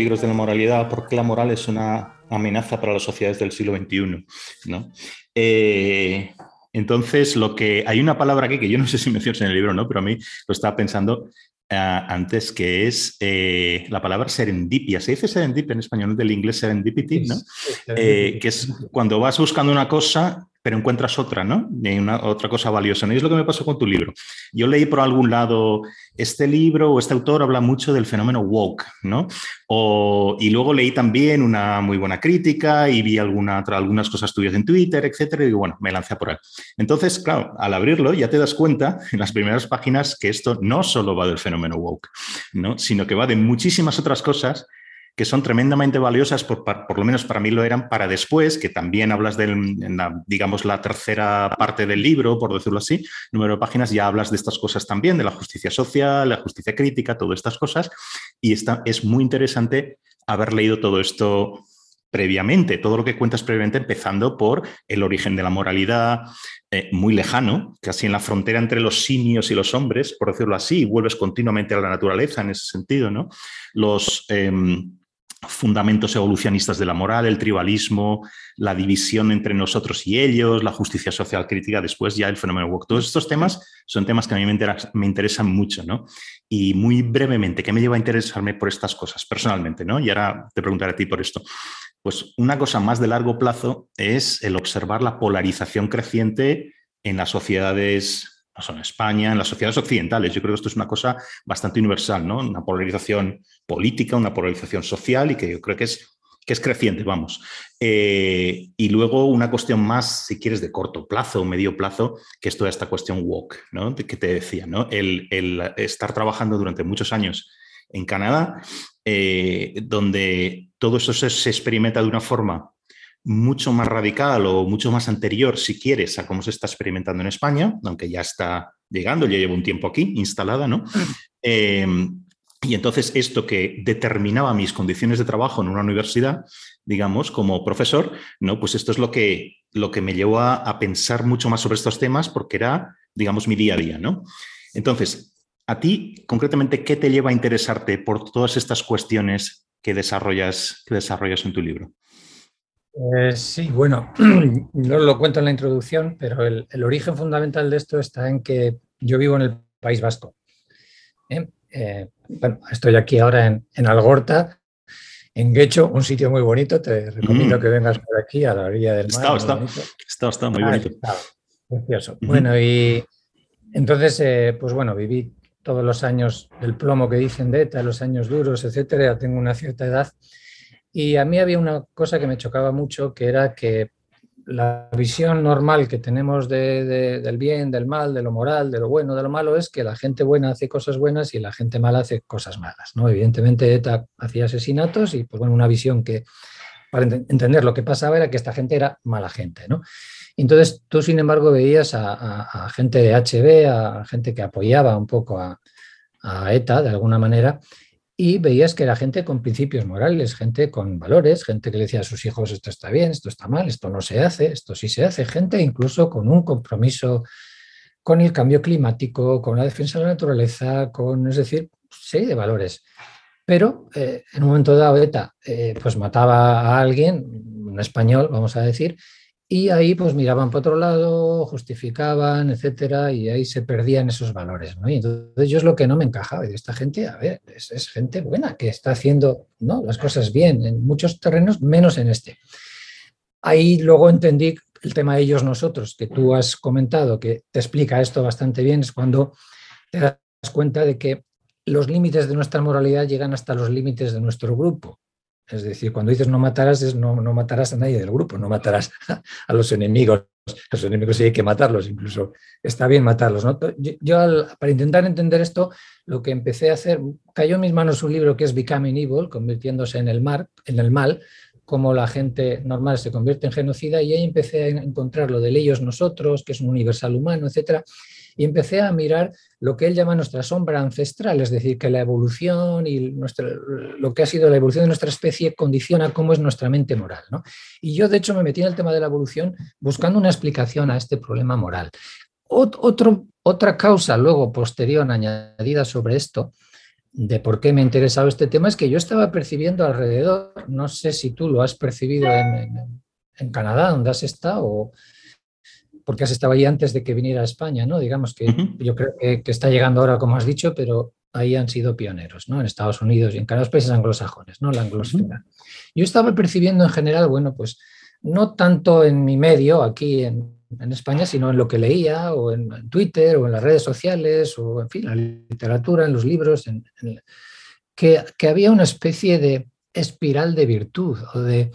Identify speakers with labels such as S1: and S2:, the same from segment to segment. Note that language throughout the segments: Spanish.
S1: peligros de la moralidad, porque la moral es una amenaza para las sociedades del siglo XXI. ¿no? Eh, entonces, lo que hay una palabra aquí que yo no sé si mencionas en el libro, ¿no? Pero a mí lo estaba pensando eh, antes, que es eh, la palabra serendipia. Se dice serendipia en español, del inglés serendipity, ¿no? que es cuando vas buscando una cosa pero encuentras otra, ¿no? Una, otra cosa valiosa. ¿no? Y es lo que me pasó con tu libro. Yo leí por algún lado, este libro o este autor habla mucho del fenómeno woke, ¿no? y luego leí también una muy buena crítica y vi alguna, algunas cosas tuyas en Twitter, etcétera, y bueno, me lancé por ahí. Entonces, claro, al abrirlo ya te das cuenta en las primeras páginas que esto no solo va del fenómeno woke, ¿no? Sino que va de muchísimas otras cosas que son tremendamente valiosas, por, por, lo menos para mí lo eran, para después, que también hablas de, la, digamos, la tercera parte del libro, por decirlo así, número de páginas, ya hablas de estas cosas también, de la justicia social, la justicia crítica, todas estas cosas, y está, es muy interesante haber leído todo esto previamente, todo lo que cuentas previamente, empezando por el origen de la moralidad, eh, muy lejano, casi en la frontera entre los simios y los hombres, por decirlo así, vuelves continuamente a la naturaleza en ese sentido, ¿no? Los, em, fundamentos evolucionistas de la moral, el tribalismo, la división entre nosotros y ellos, la justicia social crítica, después ya el fenómeno woke. Todos estos temas son temas que a mí me, interesan mucho, ¿no? Y muy brevemente, ¿qué me lleva a interesarme por estas cosas personalmente, ¿no? Y ahora te preguntaré a ti por esto. Pues una cosa más de largo plazo es el observar la polarización creciente en las sociedades no en España, en las sociedades occidentales. Yo creo que esto es una cosa bastante universal, ¿no? Una polarización política, una polarización social y que yo creo que es, que es creciente, vamos. Eh, y luego una cuestión más, si quieres, de corto plazo o medio plazo, que es toda esta cuestión woke, ¿no? Que te decía, ¿no? El, estar trabajando durante muchos años en Canadá, eh, donde todo eso se experimenta de una forma mucho más radical o mucho más anterior, si quieres, a cómo se está experimentando en España, aunque ya está llegando, ya llevo un tiempo aquí instalada, ¿no? Em, y entonces esto que determinaba mis condiciones de trabajo en una universidad, digamos, como profesor, ¿no? Pues esto es lo que, lo que me llevó a, a pensar mucho más sobre estos temas porque era, digamos, mi día a día, ¿no? Entonces, a ti, concretamente, ¿qué te lleva a interesarte por todas estas cuestiones que desarrollas, que desarrollas en tu libro?
S2: Eh, sí, bueno, no lo cuento en la introducción, pero el, origen fundamental de esto está en que yo vivo en el País Vasco. ¿eh? Eh, bueno, estoy aquí ahora en, Algorta, en Guecho, un sitio muy bonito. Te recomiendo mm. que vengas por aquí a la orilla del mar.
S1: Está, está, está, muy bonito.
S2: precioso. Bueno, y entonces, pues bueno, viví todos los años del plomo que dicen de ETA, los años duros, etcétera. Tengo una cierta edad y a mí había una cosa que me chocaba mucho, que era que la visión normal que tenemos del bien, del mal, de lo moral, de lo bueno, de lo malo, es que la gente buena hace cosas buenas y la gente mala hace cosas malas. ¿no? Evidentemente ETA hacía asesinatos y pues bueno, una visión que para entender lo que pasaba era que esta gente era mala gente. ¿no? Entonces tú, sin embargo, veías a, gente de HB, a gente que apoyaba un poco a, a ETA de alguna manera, y veías que era gente con principios morales, gente con valores, gente que le decía a sus hijos esto está bien, esto está mal, esto no se hace, esto sí se hace, gente incluso con un compromiso con el cambio climático, con la defensa de la naturaleza, con, es decir, serie de valores. Pero eh, en un momento dado ETA eh, pues mataba a alguien, un español, vamos a decir, y ahí pues miraban para otro lado, justificaban, etcétera, y ahí se perdían esos valores. ¿no? Y entonces yo es lo que no me encajaba. Y esta gente, a ver, es, gente buena, que está haciendo ¿no? las cosas bien en muchos terrenos, menos en este. Ahí luego entendí el tema de ellos nosotros, que tú has comentado, que te explica esto bastante bien, es cuando te das cuenta de que los límites de nuestra moralidad llegan hasta los límites de nuestro grupo. Es decir, cuando dices no matarás, no, no matarás a nadie del grupo, no matarás a los enemigos. Los enemigos sí hay que matarlos, incluso está bien matarlos. Yo, para intentar entender esto, lo que empecé a hacer, cayó en mis manos un libro que es Becoming Evil, convirtiéndose en el, en el mal, cómo la gente normal se convierte en genocida, y ahí empecé a encontrar lo de ellos nosotros, que es un universal humano, etcétera y empecé a mirar lo que él llama nuestra sombra ancestral, es decir, que la evolución y lo que ha sido la evolución de nuestra especie condiciona cómo es nuestra mente moral. Y yo, de hecho, me metí en el tema de la evolución buscando una explicación a este problema moral. otra causa luego posterior añadida sobre esto de por qué me ha interesado este tema es que yo estaba percibiendo alrededor, no sé si tú lo has percibido en, Canadá, donde has estado, o porque has estado ahí antes de que viniera a España, ¿no? Digamos que yo creo que, está llegando ahora, como has dicho, pero ahí han sido pioneros, ¿no? En Estados Unidos y en cada los países anglosajones, ¿no? La anglosfera. Yo estaba percibiendo en general, bueno, pues no tanto en mi medio, aquí en, España, sino en lo que leía, o en, Twitter, o en las redes sociales, o en fin, la literatura, en los libros, que, había una especie de espiral de virtud o de,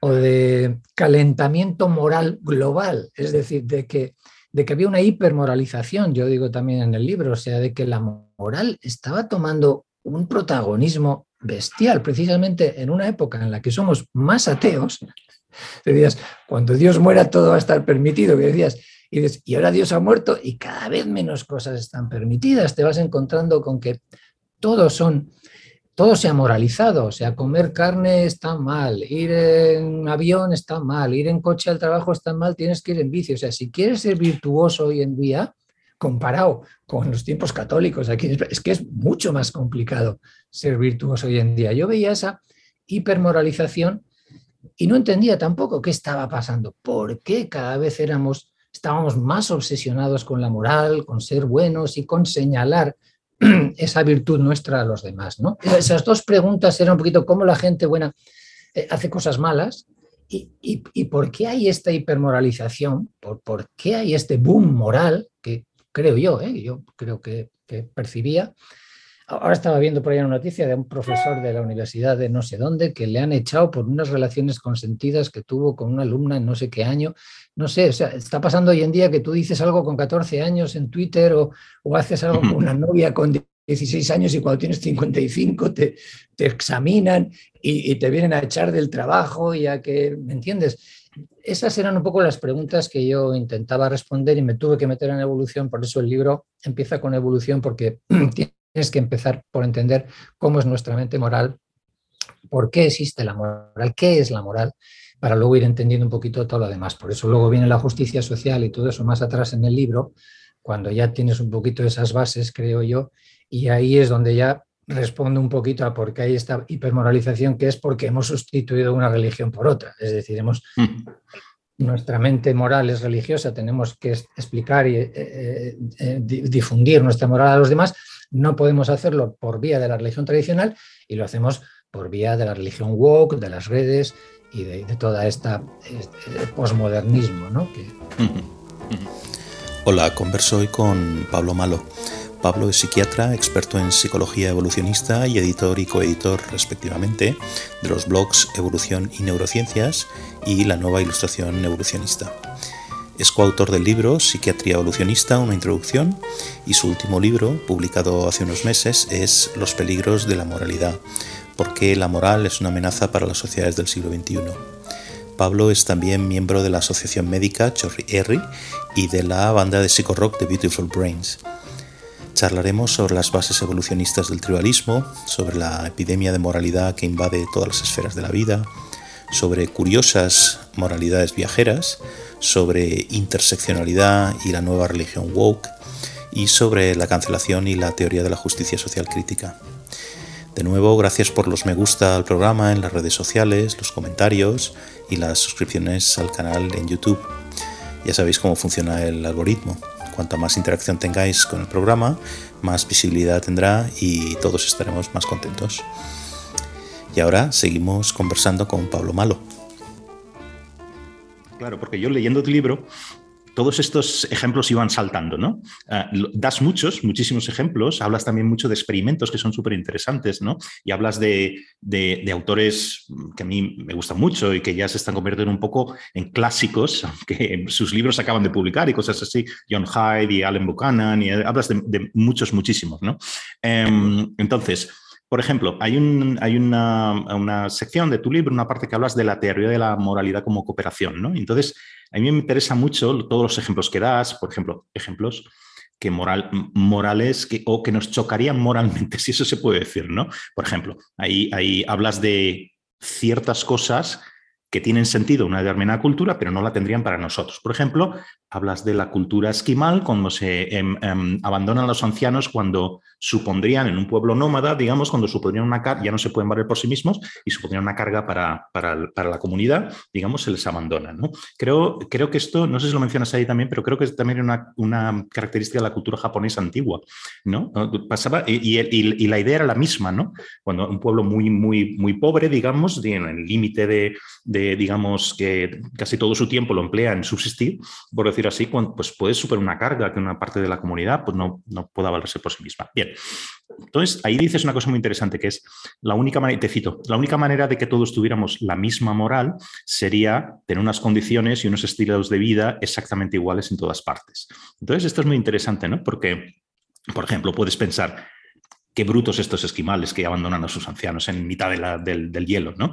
S2: o de calentamiento moral global, es decir, de que, de que había una hipermoralización, yo digo también en el libro, o sea, de que la moral estaba tomando un protagonismo bestial, precisamente en una época en la que somos más ateos, decías, cuando Dios muera todo va a estar permitido, y, y ahora Dios ha muerto y cada vez menos cosas están permitidas, te vas encontrando con que todos son, todo se ha moralizado, o sea, comer carne está mal, ir en avión está mal, ir en coche al trabajo está mal, tienes que ir en bici, o sea, si quieres ser virtuoso hoy en día, comparado con los tiempos católicos, aquí es que es mucho más complicado ser virtuoso hoy en día. Yo veía esa hipermoralización y no entendía tampoco qué estaba pasando, por qué cada vez éramos, estábamos más obsesionados con la moral, con ser buenos y con señalar esa virtud nuestra a los demás. ¿no? Esas dos preguntas eran un poquito cómo la gente buena eh, hace cosas malas y, y, por qué hay esta hipermoralización, por, por qué hay este boom moral que creo yo, ¿eh? yo creo que, percibía. Ahora estaba viendo por ahí una noticia de un profesor de la universidad de no sé dónde que le han echado por unas relaciones consentidas que tuvo con una alumna en no sé qué año. No sé, o sea, está pasando hoy en día que tú dices algo con 14 años en Twitter o, haces algo con una novia con 16 años y cuando tienes 55 te, te examinan y, y, te vienen a echar del trabajo y a que, ¿me entiendes? esas eran un poco las preguntas que yo intentaba responder y me tuve que meter en evolución, por eso el libro empieza con evolución, porque tienes que empezar por entender cómo es nuestra mente moral, por qué existe la moral, qué es la moral, para luego ir entendiendo un poquito todo lo demás. Por eso luego viene la justicia social y todo eso más atrás en el libro, cuando ya tienes un poquito esas bases, creo yo, y ahí es donde ya responde un poquito a por qué hay esta hipermoralización, que es porque hemos sustituido una religión por otra. Es decir, hemos, mm. nuestra mente moral es religiosa, tenemos que explicar y eh, eh, eh, difundir nuestra moral a los demás. No podemos hacerlo por vía de la religión tradicional y lo hacemos por vía de la religión woke, de las redes y de, esta este, posmodernismo.
S3: Hola, converso hoy con Pablo Malo. Pablo es psiquiatra, experto en psicología evolucionista y editor y coeditor respectivamente de los blogs Evolución y Neurociencias y La Nueva Ilustración Evolucionista. Es coautor del libro Psiquiatría Evolucionista, una introducción, y su último libro, publicado hace unos meses, es Los peligros de la moralidad, porque la moral es una amenaza para las sociedades del siglo XXI. Pablo es también miembro de la Asociación Médica Chorri Erri y de la banda de psicorock The Beautiful Brains. Charlaremos sobre las bases evolucionistas del tribalismo, sobre la epidemia de moralidad que invade todas las esferas de la vida, sobre curiosas moralidades viajeras, sobre interseccionalidad y la nueva religión woke, y sobre la cancelación y la teoría de la justicia social crítica. De nuevo, gracias por los me gusta al programa en las redes sociales, los comentarios y las suscripciones al canal en YouTube. Ya sabéis cómo funciona el algoritmo. Cuanta más interacción tengáis con el programa, más visibilidad tendrá y todos estaremos más contentos. Y ahora seguimos conversando con Pablo Malo.
S1: Claro, porque yo leyendo tu libro todos estos ejemplos iban saltando, ¿no? Ah, das muchos, muchísimos ejemplos, hablas también mucho de experimentos que son súper interesantes, ¿no? Y hablas de, autores que a mí me gustan mucho y que ya se están convirtiendo un poco en clásicos, aunque sus libros acaban de publicar y cosas así, John Hyde y Alan Buchanan, y hablas de, muchos, muchísimos, ¿no? Em, entonces, por ejemplo, hay, hay una, sección de tu libro, una parte que hablas de la teoría de la moralidad como cooperación, ¿no? Entonces, a mí me interesa mucho todos los ejemplos que das, por ejemplo, ejemplos que moral, morales que, o que nos chocarían moralmente, si eso se puede decir, ¿no? Por ejemplo, ahí, ahí hablas de ciertas cosas que tienen sentido en una determinada cultura, pero no la tendrían para nosotros. Por ejemplo, hablas de la cultura esquimal, cuando se em, em, abandonan a los ancianos, cuando supondrían en un pueblo nómada, digamos, cuando supondrían una carga, ya no se pueden valer por sí mismos y supondrían una carga para, la comunidad, digamos, se les abandona. ¿no? Creo, creo que esto, no sé si lo mencionas ahí también, pero creo que es también una, una característica de la cultura japonesa antigua. ¿no? Pasaba, y, y, la idea era la misma, ¿no? Cuando un pueblo muy, muy, muy pobre, digamos, en el límite de, de, digamos, que casi todo su tiempo lo emplea en subsistir, por decir así, pues puede superar una carga que una parte de la comunidad pues no, no pueda valerse por sí misma. Bien, entonces ahí dices una cosa muy interesante que es la única manera, te cito, la única manera de que todos tuviéramos la misma moral sería tener unas condiciones y unos estilos de vida exactamente iguales en todas partes. Entonces esto es muy interesante, ¿no? Porque, por ejemplo, puedes pensar, qué brutos estos esquimales que abandonan a sus ancianos en mitad del, hielo, ¿no?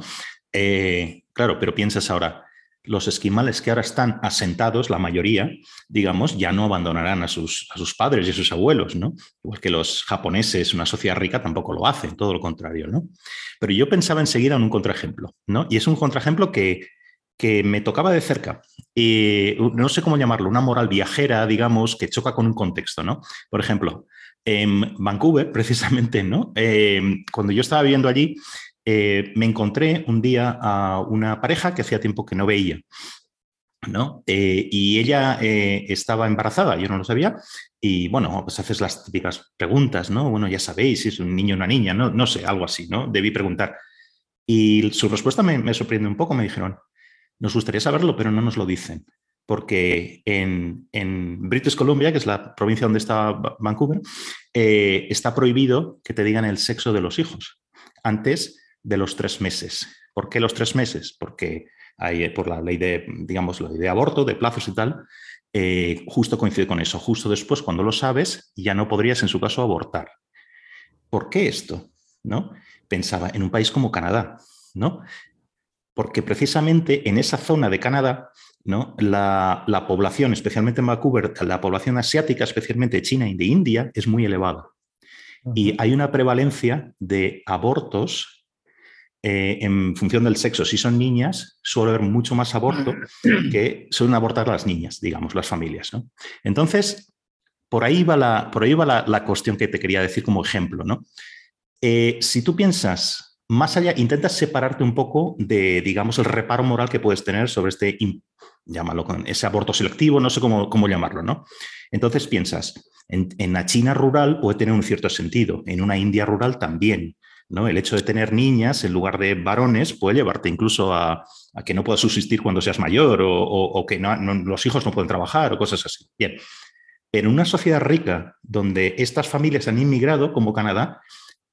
S1: Eh, claro, pero piensas ahora, los esquimales que ahora están asentados, la mayoría, digamos, ya no abandonarán a sus, padres y a sus abuelos, ¿no? Igual que los japoneses, una sociedad rica, tampoco lo hacen, todo lo contrario, ¿no? Pero yo pensaba enseguida en un contraejemplo, ¿no? Y es un contraejemplo que, me tocaba de cerca. No sé cómo llamarlo, una moral viajera, digamos, que choca con un contexto, ¿no? Por ejemplo, en Vancouver, precisamente, ¿no? Eh, cuando yo estaba viviendo allí, eh, me encontré un día a una pareja que hacía tiempo que no veía. ¿no? Eh, y ella eh, estaba embarazada, yo no lo sabía, y bueno, pues haces las típicas preguntas, ¿no? Bueno, ya sabéis si es un niño o una niña, ¿no? No sé, algo así, ¿no? Debí preguntar. Y su respuesta me, me sorprende un poco, me dijeron, nos gustaría saberlo, pero no nos lo dicen, porque en, en British Columbia, que es la provincia donde está Vancouver, está prohibido que te digan el sexo de los hijos. Antes de los tres meses. ¿Por qué los tres meses? Porque hay, eh, por la ley de, digamos, la ley de aborto, de plazos y tal, eh, justo coincide con eso. Justo después, cuando lo sabes, ya no podrías, en su caso, abortar. ¿Por qué esto? ¿No? Pensaba en un país como Canadá, ¿no? Porque precisamente en esa zona de Canadá, ¿no? La, la población, especialmente en Vancouver, la población asiática, especialmente China y de India, es muy elevada. Y hay una prevalencia de abortos eh, en función del sexo. Si son niñas, suele haber mucho más aborto que suelen abortar las niñas, digamos, las familias. Entonces, por ahí va, la, por ahí va la, cuestión que te quería decir como ejemplo. ¿no? Eh, si tú piensas más allá, intentas separarte un poco de, digamos, el reparo moral que puedes tener sobre este, llámalo con ese aborto selectivo, no sé cómo, cómo llamarlo, ¿no? Entonces piensas, en, en, la China rural puede tener un cierto sentido, en una India rural también, el hecho de tener niñas en lugar de varones puede llevarte incluso a, que no puedas subsistir cuando seas mayor o, que los hijos no pueden trabajar o cosas así. Bien, en una sociedad rica donde estas familias han inmigrado, como Canadá,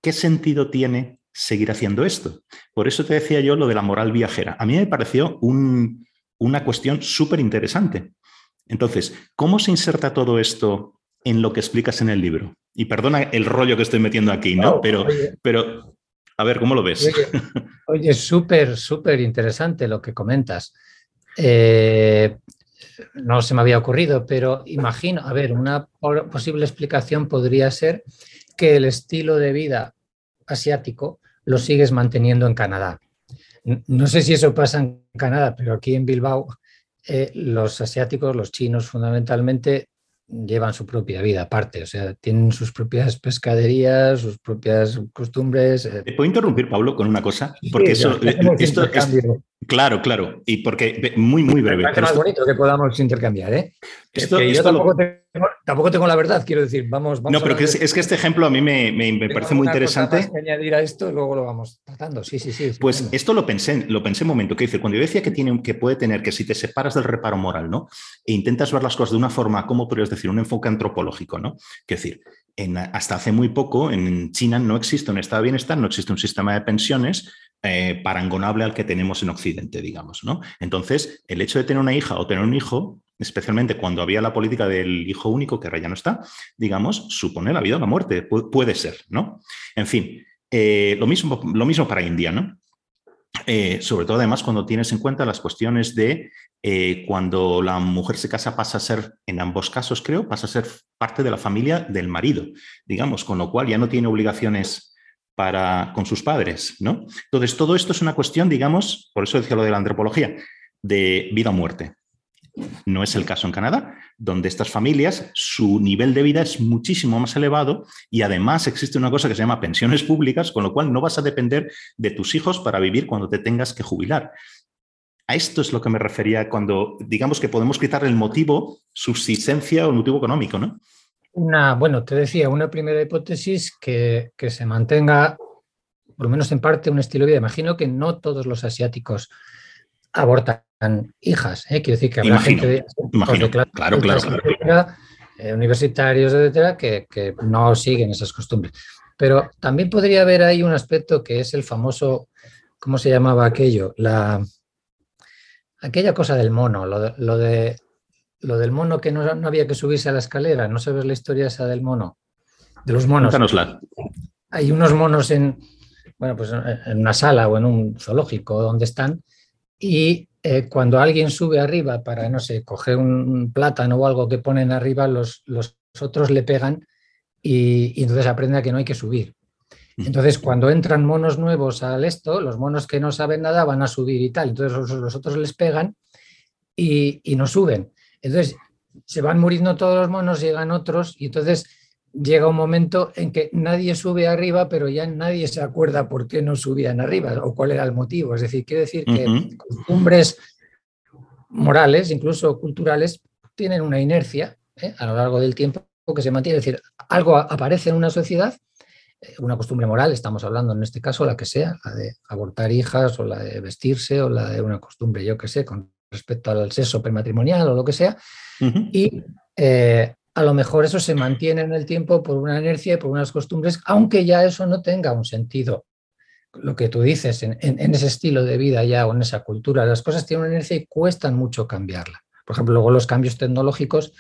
S1: ¿qué sentido tiene seguir haciendo esto? Por eso te decía yo lo de la moral viajera. A mí me pareció una cuestión súper interesante. Entonces, ¿cómo se inserta todo esto en lo que explicas en el libro? Y perdona el rollo que estoy metiendo aquí, ¿no? pero, pero, a ver, ¿cómo lo ves?
S2: Oye, súper, súper interesante lo que comentas. Eh, no se me había ocurrido, pero imagino, a ver, una posible explicación podría ser que el estilo de vida asiático lo sigues manteniendo en Canadá. No sé si eso pasa en Canadá, pero aquí en Bilbao eh, los asiáticos, los chinos fundamentalmente, llevan su propia vida aparte, o sea, tienen sus propias pescaderías, sus propias costumbres.
S1: Eh. ¿Te puedo interrumpir, Pablo, con una cosa? Porque eso, eh, esto, es, Claro, claro. Y porque, muy, muy breve.
S2: Es más bonito que podamos intercambiar, ¿eh? Esto, yo tampoco, tengo, la verdad, quiero decir, vamos.
S1: no, pero que es, que este ejemplo a mí me, parece muy interesante.
S2: Que añadir a esto, luego lo vamos tratando. Sí, sí, sí.
S1: Pues esto lo pensé, lo pensé un momento. Que dice, cuando yo decía que, tiene, que puede tener que si te separas del reparo moral, ¿no? E intentas ver las cosas de una forma, ¿cómo podrías decir? Un enfoque antropológico, ¿no? Que decir, hasta hace muy poco en China no existe un estado de bienestar, no existe un sistema de pensiones eh, parangonable al que tenemos en Occidente, digamos. ¿no? Entonces, el hecho de tener una hija o tener un hijo, especialmente cuando había la política del hijo único, que ahora ya no está, digamos, supone la vida o la muerte, puede ser. ¿no? En fin, eh, lo, mismo, lo mismo para India, ¿no? Eh, sobre todo además cuando tienes en cuenta las cuestiones de cuando la mujer se casa pasa a ser, en ambos casos creo, pasa a ser parte de la familia del marido, digamos, con lo cual ya no tiene obligaciones para, con sus padres, ¿no? Entonces, todo esto es una cuestión, digamos, por eso decía lo de la antropología, de vida o muerte. No es el caso en Canadá, donde estas familias, su nivel de vida es muchísimo más elevado y además existe una cosa que se llama pensiones públicas, con lo cual no vas a depender de tus hijos para vivir cuando te tengas que jubilar. A esto es lo que me refería cuando digamos que podemos quitar el motivo subsistencia o el motivo económico, ¿no?
S2: Una, bueno, te decía, una primera hipótesis que, que se mantenga, por lo menos en parte, un estilo de vida. Imagino que no todos los asiáticos abortan hijas. ¿eh? Quiero decir que habrá gente de,
S1: claro, claro,
S2: eh, universitarios, etcétera, que, que, no siguen esas costumbres. Pero también podría haber ahí un aspecto que es el famoso, ¿cómo se llamaba aquello? La, aquella cosa del mono, lo de, lo, de, lo del mono que no, no, había que subirse a la escalera. ¿No sabes la historia esa del mono? De los monos.
S1: Cuéntanosla.
S2: Hay unos monos en, bueno, pues en una sala o en un zoológico donde están y eh, cuando alguien sube arriba para, no sé, coger un plátano o algo que ponen arriba, los, los otros le pegan y, y, entonces aprende a que no hay que subir. Entonces, cuando entran monos nuevos al esto, los monos que no saben nada van a subir y tal. Entonces, los, los otros les pegan y, y, no suben. Entonces, se van muriendo todos los monos, llegan otros y entonces llega un momento en que nadie sube arriba, pero ya nadie se acuerda por qué no subían arriba o cuál era el motivo. Es decir, quiere decir que uh -huh. costumbres morales, incluso culturales, tienen una inercia ¿eh? a lo largo del tiempo que se mantiene. Es decir, algo aparece en una sociedad, eh, una costumbre moral, estamos hablando en este caso, la que sea, la de abortar hijas o la de vestirse o la de una costumbre, yo que sé, con respecto al sexo prematrimonial o lo que sea, uh -huh. y eh, a lo mejor eso se mantiene en el tiempo por una inercia y por unas costumbres, aunque ya eso no tenga un sentido. Lo que tú dices, en, en, en, ese estilo de vida ya o en esa cultura, las cosas tienen una inercia y cuestan mucho cambiarla. Por ejemplo, luego los cambios tecnológicos,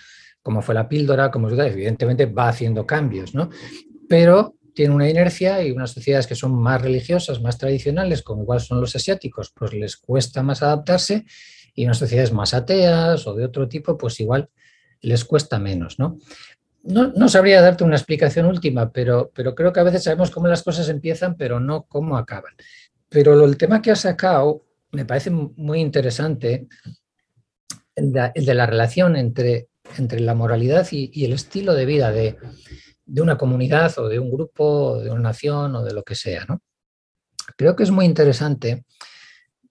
S2: como fue la píldora, como evidentemente va haciendo cambios, ¿no? Pero tiene una inercia y unas sociedades que son más religiosas, más tradicionales, como igual son los asiáticos, pues les cuesta más adaptarse y unas sociedades más ateas o de otro tipo, pues igual les cuesta menos, ¿no? No, no, sabría darte una explicación última, pero, pero, creo que a veces sabemos cómo las cosas empiezan, pero no cómo acaban. Pero lo, el tema que has sacado me parece muy interesante, el de, la relación entre, entre la moralidad y, el estilo de vida de, de, una comunidad o de un grupo, de una nación o de lo que sea. ¿no? Creo que es muy interesante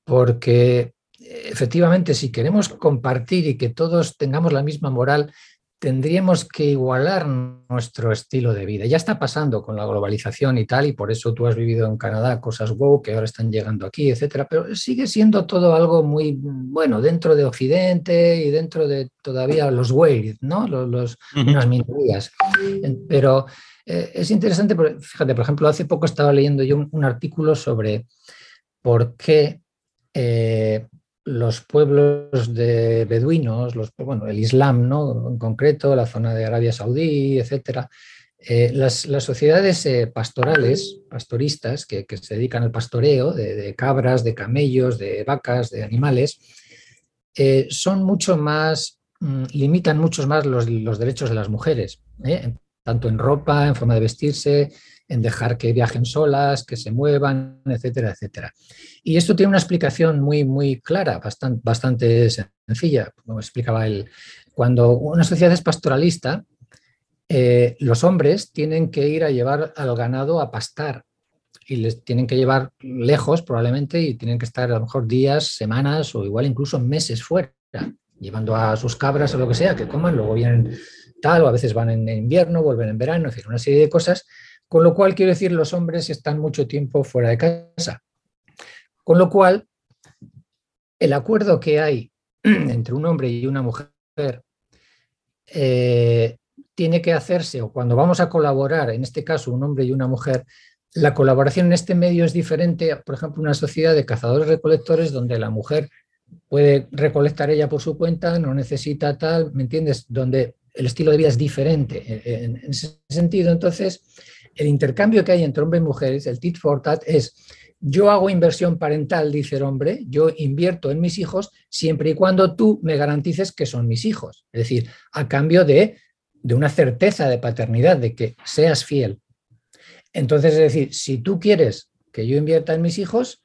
S2: porque efectivamente, si queremos compartir y que todos tengamos la misma moral, tendríamos que igualar nuestro estilo de vida. Ya está pasando con la globalización y tal, y por eso tú has vivido en Canadá cosas wow que ahora están llegando aquí, etcétera, pero sigue siendo todo algo muy bueno dentro de Occidente y dentro de todavía los Wales, ¿no? Los, los uh -huh. unas minorías. Pero eh, es interesante, fíjate, por ejemplo, hace poco estaba leyendo yo un, un artículo sobre por qué eh, los pueblos de beduinos, los, bueno, el Islam ¿no? en concreto, la zona de Arabia Saudí, etcétera, eh, las, las, sociedades eh, pastorales, pastoristas, que, que, se dedican al pastoreo de, cabras, de camellos, de vacas, de animales, eh, son mucho más, mm, limitan mucho más los, los, derechos de las mujeres, tanto en ropa, en forma de vestirse, en dejar que viajen solas, que se muevan, etcétera, etcétera. Y esto tiene una explicación muy, muy clara, bastante, bastante sencilla, como explicaba él. Cuando una sociedad es pastoralista, eh, los hombres tienen que ir a llevar al ganado a pastar y les tienen que llevar lejos probablemente y tienen que estar a lo mejor días, semanas o igual incluso meses fuera, llevando a sus cabras o lo que sea, que coman, luego vienen tal, o a veces van en invierno, vuelven en verano, es decir, una serie de cosas con lo cual, quiero decir, los hombres están mucho tiempo fuera de casa. Con lo cual, el acuerdo que hay entre un hombre y una mujer eh, tiene que hacerse, o cuando vamos a colaborar, en este caso un hombre y una mujer, la colaboración en este medio es diferente, por ejemplo, una sociedad de cazadores-recolectores donde la mujer puede recolectar ella por su cuenta, no necesita tal, ¿me entiendes? Donde el estilo de vida es diferente. En ese sentido, entonces, el intercambio que hay entre hombres y mujeres, el tit for tat, es yo hago inversión parental, dice el hombre, yo invierto en mis hijos siempre y cuando tú me garantices que son mis hijos. Es decir, a cambio de, de una certeza de paternidad, de que seas fiel. Entonces, es decir, si tú quieres que yo invierta en mis hijos,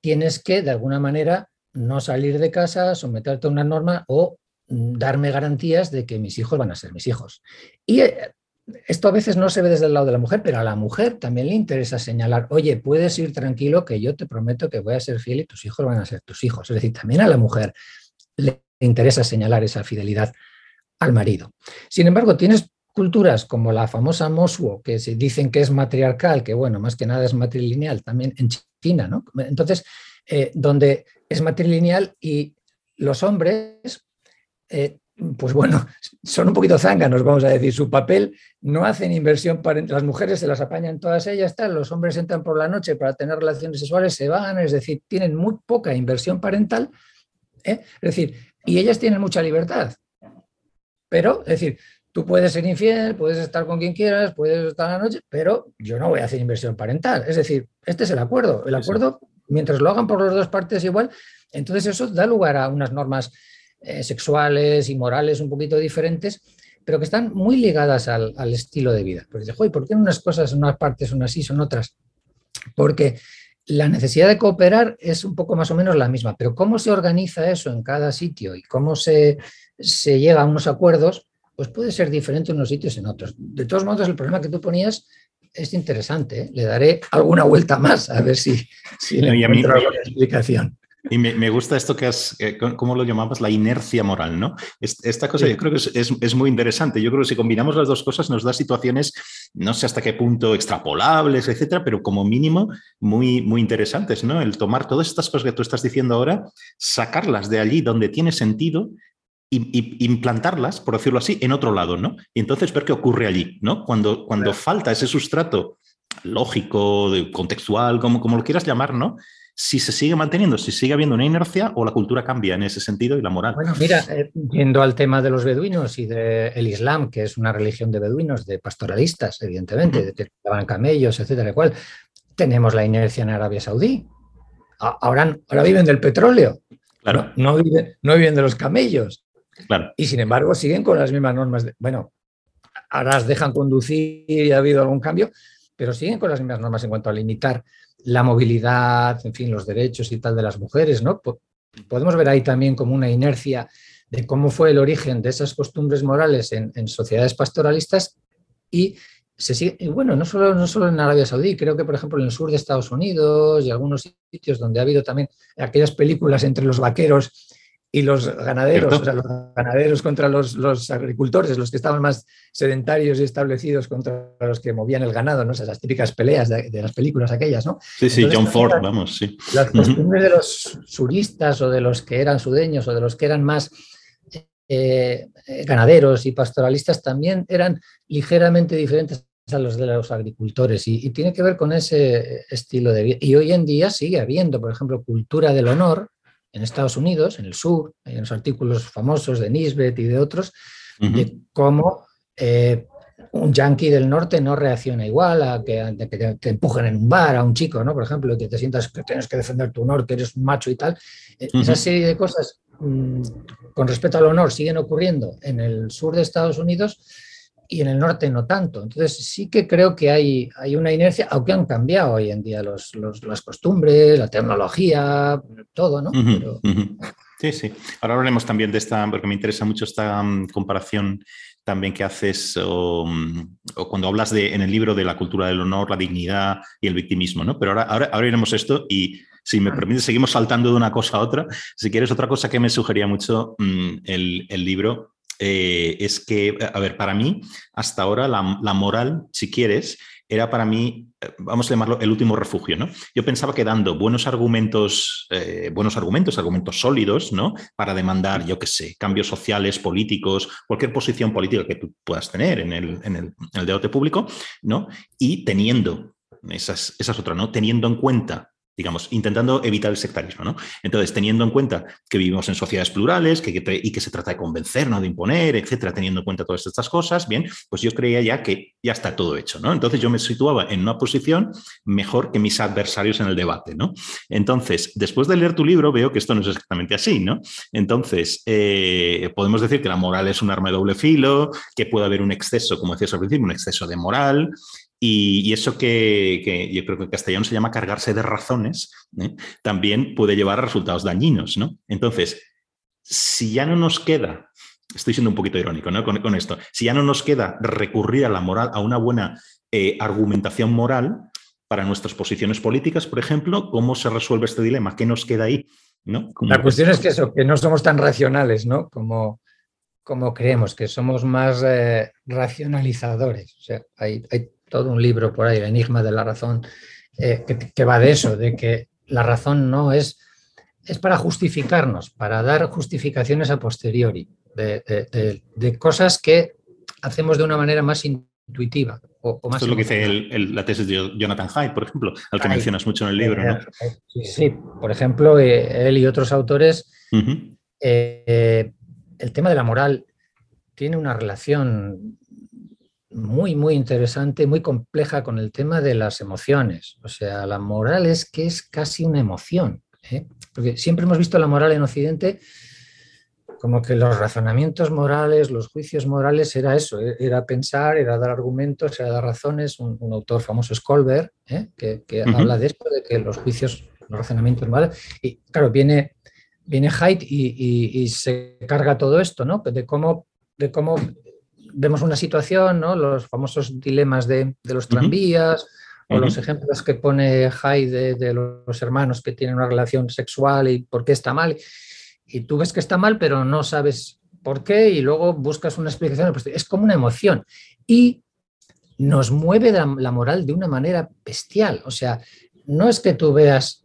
S2: tienes que, de alguna manera, no salir de casa, someterte a una norma o mm, darme garantías de que mis hijos van a ser mis hijos. Y eh, esto a veces no se ve desde el lado de la mujer, pero a la mujer también le interesa señalar, oye, puedes ir tranquilo que yo te prometo que voy a ser fiel y tus hijos van a ser tus hijos. Es decir, también a la mujer le interesa señalar esa fidelidad al marido. Sin embargo, tienes culturas como la famosa Mosuo, que se dicen que es matriarcal, que bueno, más que nada es matrilineal, también en China, ¿no? Entonces, eh, donde es matrilineal y los hombres, eh, pues bueno, son un poquito zánganos, vamos a decir, su papel no hacen inversión para las mujeres se las apañan todas ellas, tal, los hombres entran por la noche para tener relaciones sexuales, se van, es decir, tienen muy poca inversión parental, ¿eh? es decir, y ellas tienen mucha libertad. Pero, es decir, Tú puedes ser infiel, puedes estar con quien quieras, puedes estar la noche, pero yo no voy a hacer inversión parental. Es decir, este es el acuerdo. El acuerdo, mientras lo hagan por las dos partes igual, entonces eso da lugar a unas normas eh, sexuales y morales un poquito diferentes, pero que están muy ligadas al, estilo de vida. Porque dices, ¿por qué unas cosas, unas partes son así, son otras? Porque la necesidad de cooperar es un poco más o menos la misma, pero cómo se organiza eso en cada sitio y cómo se, se llega a unos acuerdos, pues puede ser diferente en unos sitios y en otros. De todos modos, el problema que tú ponías es interesante. ¿eh? Le daré alguna vuelta más a ver si, si le alguna explicación.
S1: Y me, gusta esto que has, ¿cómo lo llamabas? La inercia moral, ¿no? Esta cosa yo creo que es, es, muy interesante. Yo creo que si combinamos las dos cosas nos da situaciones, no sé hasta qué punto extrapolables, etcétera, pero como mínimo muy, muy interesantes, ¿no? El tomar todas estas cosas que tú estás diciendo ahora, sacarlas de allí donde tiene sentido y, implantarlas, por decirlo así, en otro lado, ¿no? Y entonces ver qué ocurre allí, ¿no? Cuando, cuando falta ese sustrato lógico, contextual, como, como lo quieras llamar, ¿no? Si se sigue manteniendo, si sigue habiendo una inercia o la cultura cambia en ese sentido y la moral.
S2: Bueno, mira, eh, yendo al tema de los beduinos y del Islam, que es una religión de beduinos, de pastoralistas, evidentemente, de que llevan camellos, etcétera, cual, tenemos la inercia en Arabia Saudí. Ahora, ahora viven del petróleo. Claro. No, viven, no viven de los camellos. Y sin embargo siguen con las mismas normas. bueno, ahora las dejan conducir y ha habido algún cambio, pero siguen con las mismas normas en cuanto a limitar la movilidad, en fin, los derechos y tal de las mujeres, ¿no? Podemos ver ahí también como una inercia de cómo fue el origen de esas costumbres morales en, sociedades pastoralistas y se sigue, bueno, no solo, no solo en Arabia Saudí, creo que por ejemplo en el sur de Estados Unidos y algunos sitios donde ha habido también aquellas películas entre los vaqueros y los ganaderos, o sea, los ganaderos contra los, los, agricultores, los que estaban más sedentarios y establecidos contra los que movían el ganado, ¿no? O sea, las típicas peleas de, las películas aquellas, ¿no?
S1: Sí, sí, John Ford, vamos, sí.
S2: Las costumbres de los suristas o de los que eran sudeños o de los que eran más eh, ganaderos y pastoralistas también eran ligeramente diferentes a los de los agricultores y, y tiene que ver con ese estilo de vida. Y hoy en día sigue habiendo, por ejemplo, cultura del honor, en Estados Unidos, en el sur, hay unos artículos famosos de Nisbet y de otros, de cómo eh, un yankee del norte no reacciona igual a que, te, empujen en un bar a un chico, ¿no? Por ejemplo, que te sientas que tienes que defender tu honor, que eres un macho y tal. E, esa serie de cosas mm, con respecto al honor siguen ocurriendo en el sur de Estados Unidos y en el norte no tanto. Entonces sí que creo que hay, hay una inercia, aunque han cambiado hoy en día los, las costumbres, la tecnología, todo, ¿no?
S1: Sí, sí. Ahora hablaremos también de esta, porque me interesa mucho esta mm, comparación también que haces o, mm, o, cuando hablas de, en el libro de la cultura del honor, la dignidad y el victimismo, ¿no? Pero ahora, ahora, ahora iremos esto y si me permite, seguimos saltando de una cosa a otra. Si quieres, otra cosa que me sugería mucho mm, el, el libro eh, es que, a ver, para mí, hasta ahora la, moral, si quieres, era para mí, eh, vamos a llamarlo, el último refugio, ¿no? Yo pensaba que dando buenos argumentos, eh, buenos argumentos, argumentos sólidos, ¿no? Para demandar, yo qué sé, cambios sociales, políticos, cualquier posición política que tú puedas tener en el, en el, en el debate público, ¿no? Y teniendo, esas, esas otras, ¿no? Teniendo en cuenta digamos, intentando evitar el sectarismo. ¿no? Entonces, teniendo en cuenta que vivimos en sociedades plurales que, y que se trata de convencer, no de imponer, etcétera, teniendo en cuenta todas estas cosas, bien, pues yo creía ya que ya está todo hecho. ¿no? Entonces, yo me situaba en una posición mejor que mis adversarios en el debate. ¿no? Entonces, después de leer tu libro, veo que esto no es exactamente así. ¿no? Entonces, eh, podemos decir que la moral es un arma de doble filo, que puede haber un exceso, como decías al principio, un exceso de moral, Y, eso que, yo creo que en castellano se llama cargarse de razones, ¿eh? también puede llevar a resultados dañinos, ¿no? Entonces, si ya no nos queda, estoy siendo un poquito irónico ¿no? con, esto, si ya no nos queda recurrir a la moral, a una buena eh, argumentación moral para nuestras posiciones políticas, por ejemplo, ¿cómo se resuelve este dilema? ¿Qué nos queda ahí? ¿no?
S2: La cuestión es que eso, que no somos tan racionales, ¿no? Como, como creemos, que somos más eh, racionalizadores. O sea, hay, hay todo un libro por ahí, El Enigma de la Razón, eh, que, va de eso, de que la razón no es, es para justificarnos, para dar justificaciones a posteriori de, cosas que hacemos de una manera más intuitiva. O, más
S1: Esto es lo que dice la tesis de Jonathan Hyde, por ejemplo, al que mencionas mucho en el libro. ¿no?
S2: Sí, sí, por ejemplo, eh, él y otros autores, eh, el tema de la moral tiene una relación muy, muy interesante, muy compleja con el tema de las emociones. O sea, la moral es que es casi una emoción. ¿eh? Porque siempre hemos visto la moral en Occidente como que los razonamientos morales, los juicios morales era eso, e-, era pensar, era dar argumentos, era dar razones. Un, autor famoso es Colbert, ¿eh? que, habla de esto, de que los juicios, los razonamientos morales. Y claro, viene, viene Haidt y, y, se carga todo esto, ¿no? De cómo, de cómo vemos una situación, ¿no? los famosos dilemas de, los tranvías, o los ejemplos que pone Hyde de, los hermanos que tienen una relación sexual y por qué está mal. Y tú ves que está mal, pero no sabes por qué, y luego buscas una explicación. Pues es como una emoción. Y nos mueve la moral de una manera bestial. O sea, no es que tú veas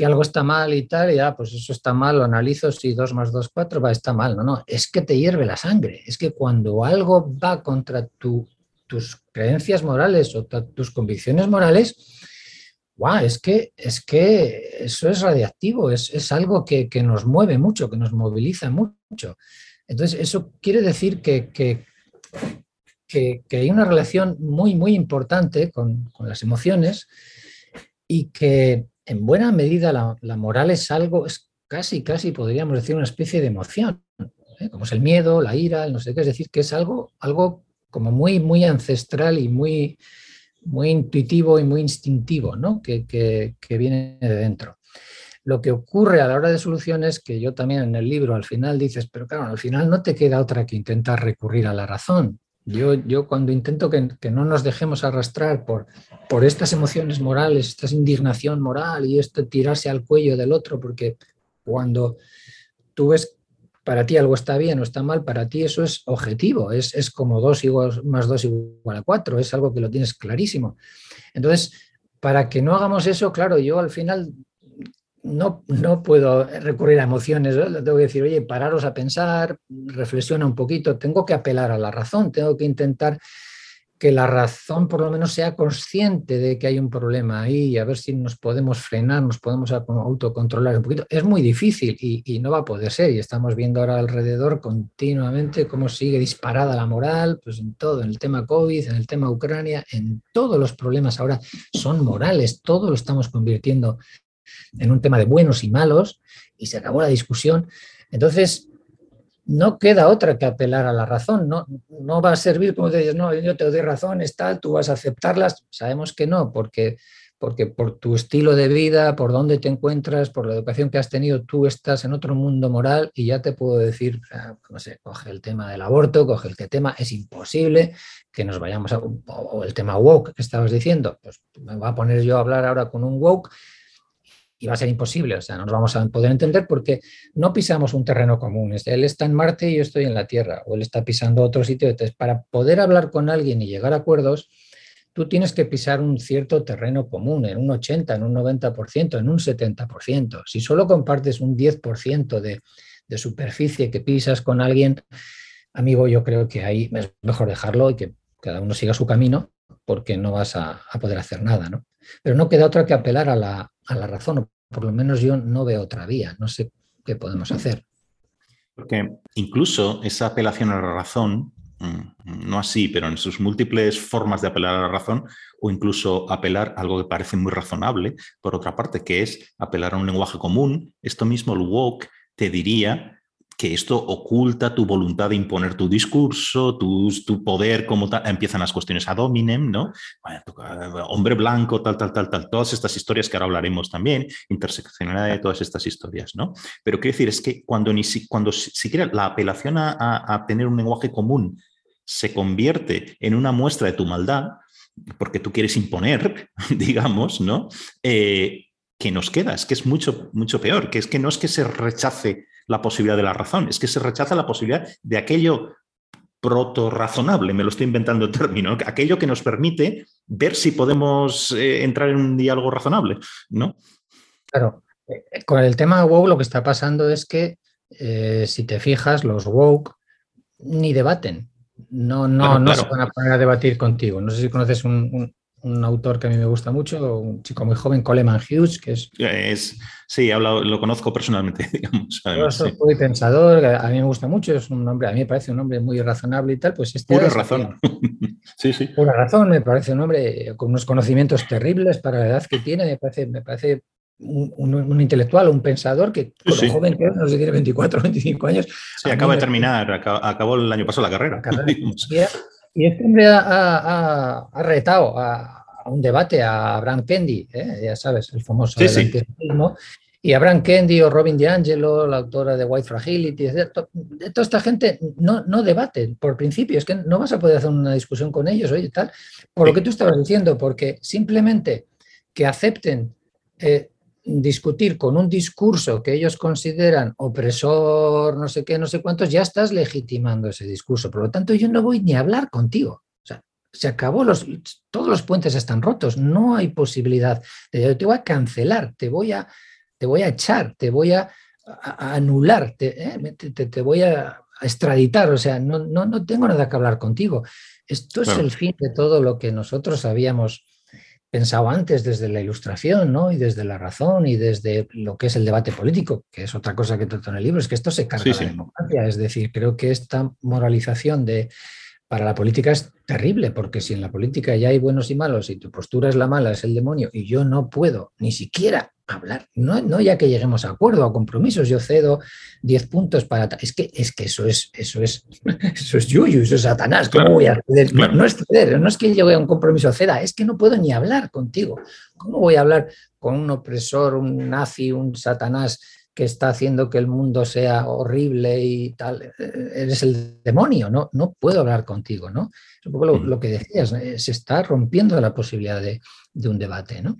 S2: que algo está mal y tal, y ya, pues eso está mal, lo analizo, si 2 más 2, 4, va, está mal. No, no, es que te hierve la sangre. Es que cuando algo va contra tu, tus creencias morales o tus convicciones morales, wow, es que, es que eso es radiactivo, es, algo que, nos mueve mucho, que nos moviliza mucho. Entonces, eso quiere decir que, que, hay una relación muy, muy importante con, con las emociones y que en buena medida la, moral es algo, es casi, casi podríamos decir una especie de emoción, ¿eh? como es el miedo, la ira, el no sé qué, es decir, que es algo, algo como muy, muy ancestral y muy, muy intuitivo y muy instintivo, ¿no? que, que, viene de dentro. Lo que ocurre a la hora de soluciones, que yo también en el libro al final dices, pero claro, al final no te queda otra que intentar recurrir a la razón. Yo, yo cuando intento que, no nos dejemos arrastrar por, por estas emociones morales, esta indignación moral y este tirarse al cuello del otro, porque cuando tú ves para ti algo está bien o está mal, para ti eso es objetivo, es, es como 2 más 2 igual a 4, es algo que lo tienes clarísimo. Entonces, para que no hagamos eso, claro, yo al final no, no puedo recurrir a emociones, tengo que decir, oye, pararos a pensar, reflexiona un poquito, tengo que apelar a la razón, tengo que intentar que la razón por lo menos sea consciente de que hay un problema ahí a ver si nos podemos frenar, nos podemos autocontrolar un poquito. Es muy difícil y, y, no va a poder ser y estamos viendo ahora alrededor continuamente cómo sigue disparada la moral, pues en todo, en el tema COVID, en el tema Ucrania, en todos los problemas ahora son morales, todo lo estamos convirtiendo en un tema de buenos y malos y se acabó la discusión. Entonces, no queda otra que apelar a la razón. No, no va a servir como te dices, no, yo te doy razón, está, tú vas a aceptarlas. Sabemos que no, porque, porque por tu estilo de vida, por dónde te encuentras, por la educación que has tenido, tú estás en otro mundo moral y ya te puedo decir, no sé, coge el tema del aborto, coge el que tema, es imposible que nos vayamos a, o el tema woke que estabas diciendo, pues me voy a poner yo a hablar ahora con un woke y va a ser imposible, o sea, no nos vamos a poder entender porque no pisamos un terreno común. Él está en Marte y yo estoy en la Tierra, o él está pisando otro sitio. Entonces, para poder hablar con alguien y llegar a acuerdos, tú tienes que pisar un cierto terreno común, en un 80, en un 90%, en un 70%. Si solo compartes un 10% de, de superficie que pisas con alguien, amigo, yo creo que ahí es mejor dejarlo y que cada uno siga su camino porque no vas a, a poder hacer nada, ¿no? Pero no queda otra que apelar a la, a la razón, o por lo menos yo no veo otra vía, no sé qué podemos hacer.
S1: Porque incluso esa apelación a la razón, mm, no así, pero en sus múltiples formas de apelar a la razón, o incluso apelar a algo que parece muy razonable, por otra parte, que es apelar a un lenguaje común, esto mismo el woke te diría que esto oculta tu voluntad de imponer tu discurso, tu, tu poder, como empiezan las cuestiones ad hominem, ¿no? hombre blanco, tal, tal, tal, tal, todas estas historias que ahora hablaremos también, interseccionalidad de todas estas historias, ¿no? Pero quiero decir, es que cuando, ni si, cuando siquiera la apelación a, a tener un lenguaje común se convierte en una muestra de tu maldad, porque tú quieres imponer, digamos, ¿no? Eh, que nos queda, es que es mucho, mucho peor, que es que no es que se rechace la posibilidad de la razón, es que se rechaza la posibilidad de aquello proto-razonable, me lo estoy inventando el término, aquello que nos permite ver si podemos eh, entrar en un diálogo razonable, ¿no?
S2: Claro, eh, con el tema woke lo que está pasando es que, eh, si te fijas, los woke ni debaten, no, no, no se van a poner a debatir contigo. No sé si conoces un, un autor que a mí me gusta mucho, un chico muy joven, Coleman Hughes, que es...
S1: es sí, hablado, lo conozco personalmente, digamos.
S2: Además, muy pensador, a mí me gusta mucho, es un hombre, a mí me parece un hombre muy razonable y tal, pues este...
S1: Pura razón. sí, sí.
S2: Pura razón, me parece un hombre con unos conocimientos terribles para la edad que tiene, me parece, me parece un, un, intelectual, un pensador que con sí, joven que no sé, tiene 24 25 años.
S1: Sí, acaba de terminar, acabó el año pasado la carrera. La carrera.
S2: Y este hombre ha, ha, ha retado a, a, un debate a Abraham Kendi, ¿eh? ya sabes, el famoso
S1: sí, sí.
S2: y Abraham Kendi o Robin DiAngelo, la autora de White Fragility, de toda esta gente no, no debaten por principio, es que no vas a poder hacer una discusión con ellos, oye, tal, por lo que tú estabas diciendo, porque simplemente que acepten eh, discutir con un discurso que ellos consideran opresor, no sé qué, no sé cuántos, ya estás legitimando ese discurso. Por lo tanto, yo no voy ni a hablar contigo. O sea, se acabó, los, todos los puentes están rotos, no hay posibilidad. De, te voy a cancelar, te voy a, te voy a echar, te voy a, a anular, te, eh, te, te, voy a extraditar, o sea, no, no, no tengo nada que hablar contigo. Esto es el fin de todo lo que nosotros habíamos pensado antes desde la ilustración, ¿no? Y desde la razón y desde lo que es el debate político, que es otra cosa que trato en el libro, es que esto se carga sí, sí. la democracia. Es decir, creo que esta moralización de para la política es terrible, porque si en la política ya hay buenos y malos y tu postura es la mala, es el demonio, y yo no puedo ni siquiera hablar, no, no ya que lleguemos a acuerdo, a compromisos, yo cedo 10 puntos para... Es que, es que eso es, eso es, eso es yuyu, eso es Satanás, ¿cómo claro, voy a ceder? Claro. No, es ceder, no es que llegue a un compromiso ceda, es que no puedo ni hablar contigo. ¿Cómo voy a hablar con un opresor, un nazi, un Satanás que está haciendo que el mundo sea horrible y tal, eres el demonio, no, no puedo hablar contigo, ¿no? Es un poco lo, lo que decías, se está rompiendo la posibilidad de, de un debate, ¿no?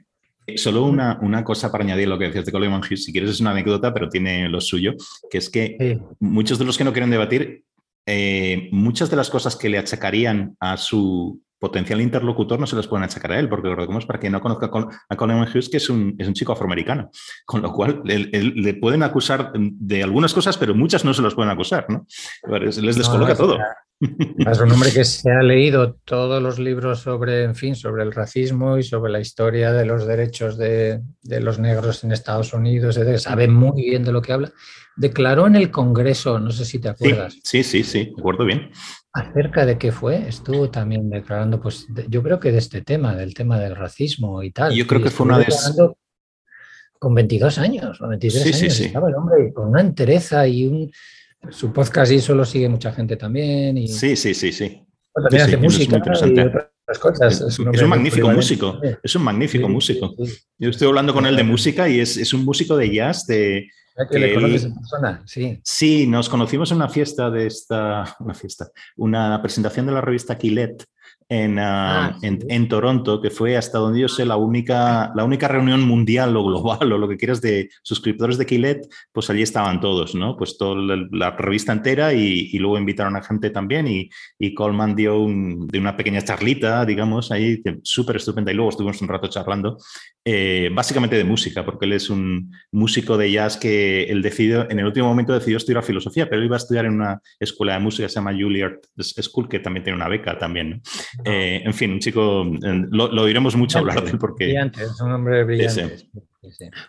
S1: Solo una, una, cosa para añadir lo que decías de Coleman Hughes, si quieres es una anécdota, pero tiene lo suyo, que es que sí. muchos de los que no quieren debatir, eh, muchas de las cosas que le achacarían a su potencial interlocutor no se las pueden achacar a él, porque recordemos para quien no conozca a Coleman Hughes que es un, es un chico afroamericano, con lo cual le, le, pueden acusar de algunas cosas, pero muchas no se las pueden acusar, ¿no? Les descoloca no, todo.
S2: Es un hombre que se ha leído todos los libros sobre, en fin, sobre el racismo y sobre la historia de los derechos de, de los negros en Estados Unidos, sabe muy bien de lo que habla. Declaró en el Congreso, no sé si te acuerdas.
S1: Sí, sí, sí, sí, acuerdo bien.
S2: Acerca de qué fue, estuvo también declarando, pues de, yo creo que de este tema, del tema del racismo y tal.
S1: Yo creo que fue una de
S2: Con 22 años, 23 sí, años, sí, sí. estaba el hombre con una entereza y un, su podcast y eso lo sigue mucha gente también. Y,
S1: sí, sí, sí, sí.
S2: También hace música y otras cosas.
S1: Es, un, es un magnífico músico, es un magnífico músico. Yo estoy hablando con él de música y es, es un músico de jazz de...
S2: Que, que le conoces en persona, sí.
S1: Sí, nos conocimos en una fiesta de esta, una fiesta, una presentación de la revista Quillet, en, uh, ah, sí. en, en, Toronto, que fue hasta donde yo sé la única, la única reunión mundial o global o lo que quieras de suscriptores de Quillet, pues allí estaban todos, ¿no? Pues toda la, la revista entera y, y, luego invitaron a gente también y, y Coleman dio un, de una pequeña charlita, digamos, ahí súper estupenda y luego estuvimos un rato charlando, eh, básicamente de música, porque él es un músico de jazz que él decidió, en el último momento decidió estudiar filosofía, pero él iba a estudiar en una escuela de música que se llama Juilliard School, que también tiene una beca también, ¿no? Eh, en fin, un chico, lo, lo oiremos mucho brillante, hablar de él porque...
S2: Brillante, es un hombre brillante.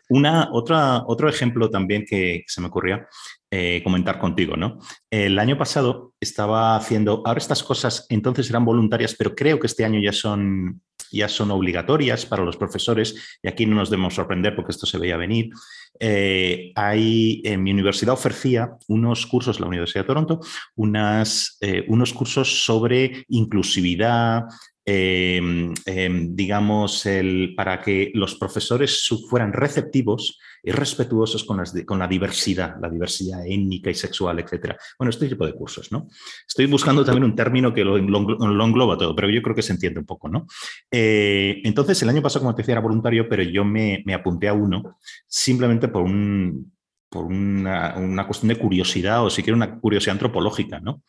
S1: Una, otra, otro ejemplo también que se me ocurría eh, comentar contigo, ¿no? El año pasado estaba haciendo, ahora estas cosas entonces eran voluntarias, pero creo que este año ya son, ya son obligatorias para los profesores y aquí no nos debemos sorprender porque esto se veía venir. Eh, hay, en mi universidad ofrecía unos cursos, la Universidad de Toronto, unas, eh, unos cursos sobre inclusividad, Em, em, digamos, el, para que los profesores fueran receptivos y respetuosos con, con, la diversidad, la diversidad étnica y sexual, etc. Bueno, este tipo de cursos, ¿no? Estoy buscando también un término que lo, engloba todo, pero yo creo que se entiende un poco, ¿no? Eh, entonces, el año pasado, como te decía, era voluntario, pero yo me, me apunté a uno simplemente por un por una, una, cuestión de curiosidad o siquiera una curiosidad antropológica, ¿no?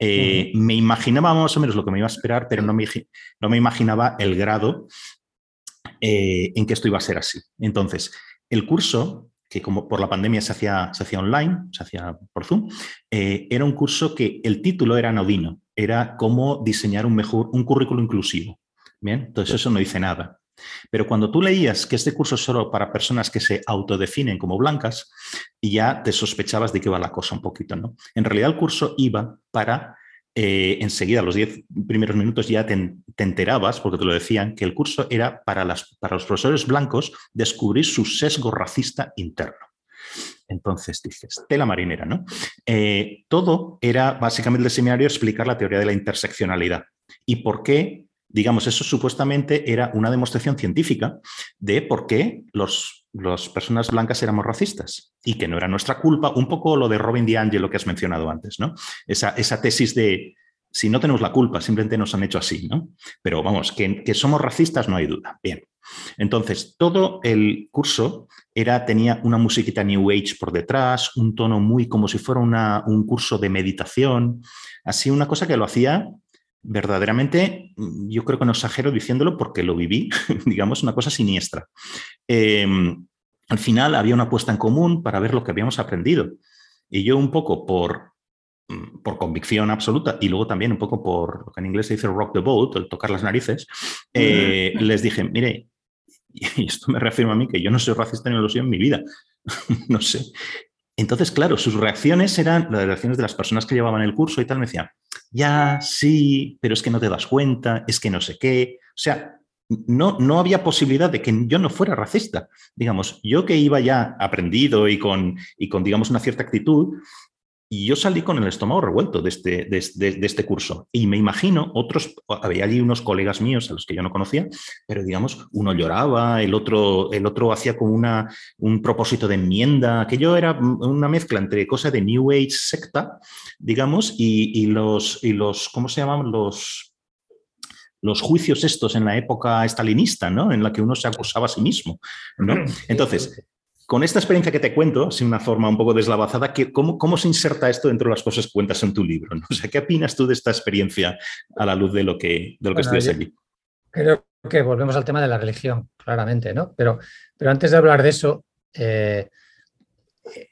S1: Eh, me imaginaba más o menos lo que me iba a esperar, pero no me, no me imaginaba el grado eh, en que esto iba a ser así. Entonces, el curso, que como por la pandemia se hacía, se hacía online, se hacía por Zoom, eh, era un curso que el título era anodino, era cómo diseñar un mejor, un currículo inclusivo. Bien, entonces eso no dice nada. Pero cuando tú leías que este curso es solo para personas que se autodefinen como blancas, ya te sospechabas de que iba la cosa un poquito, ¿no? En realidad el curso iba para, eh, enseguida, los diez primeros minutos ya te, enterabas, porque te lo decían, que el curso era para los profesores blancos descubrir su sesgo racista interno. Entonces dices, tela marinera, ¿no? Eh, todo era básicamente el seminario explicar la teoría de la interseccionalidad y por qué digamos, eso supuestamente era una demostración científica de por qué los, las personas blancas éramos racistas y que no era nuestra culpa, un poco lo de Robin DiAngelo que has mencionado antes, ¿no? Esa, esa tesis de si no tenemos la culpa, simplemente nos han hecho así, ¿no? Pero vamos, que, que somos racistas no hay duda. Bien. Entonces, todo el curso era, tenía una musiquita New Age por detrás, un tono muy como si fuera una, un curso de meditación, así una cosa que lo hacía verdaderamente, mm, yo creo que no exagero diciéndolo porque lo viví, digamos, una cosa siniestra. Em, al final había una apuesta en común para ver lo que habíamos aprendido. Y yo un poco por, mm, por convicción absoluta y luego también un poco por lo que en inglés se dice rock the boat, el tocar las narices, eh, les dije, mire, y esto me reafirma a mí que yo no soy racista ni lo soy en mi vida. no sé. Entonces, claro, sus reacciones eran las reacciones de las personas que llevaban el curso y tal, me decían, ya, sí, pero es que no te das cuenta, es que no sé qué. O sea, no, no había posibilidad de que yo no fuera racista. Digamos, yo que iba ya aprendido y con, y con digamos, una cierta actitud, y yo salí con el estómago revuelto de este, de, este curso. Y me imagino otros, había allí unos colegas míos a los que yo no conocía, pero digamos, uno lloraba, el otro, el otro hacía como una, un propósito de enmienda. Aquello era una mezcla entre cosas de New Age secta, digamos, y, los, y los, ¿cómo se llaman? Los los juicios estos en la época estalinista, ¿no? En la que uno se acusaba a sí mismo, ¿no? Entonces, con esta experiencia que te cuento, sin una forma un poco deslavazada, ¿cómo, ¿cómo se inserta esto dentro de las cosas que cuentas en tu libro? O sea, ¿qué opinas tú de esta experiencia a la luz de lo que, de lo que estudias allí?
S2: Creo que volvemos al tema de la religión, claramente, ¿no? Pero, pero antes de hablar de eso, eh,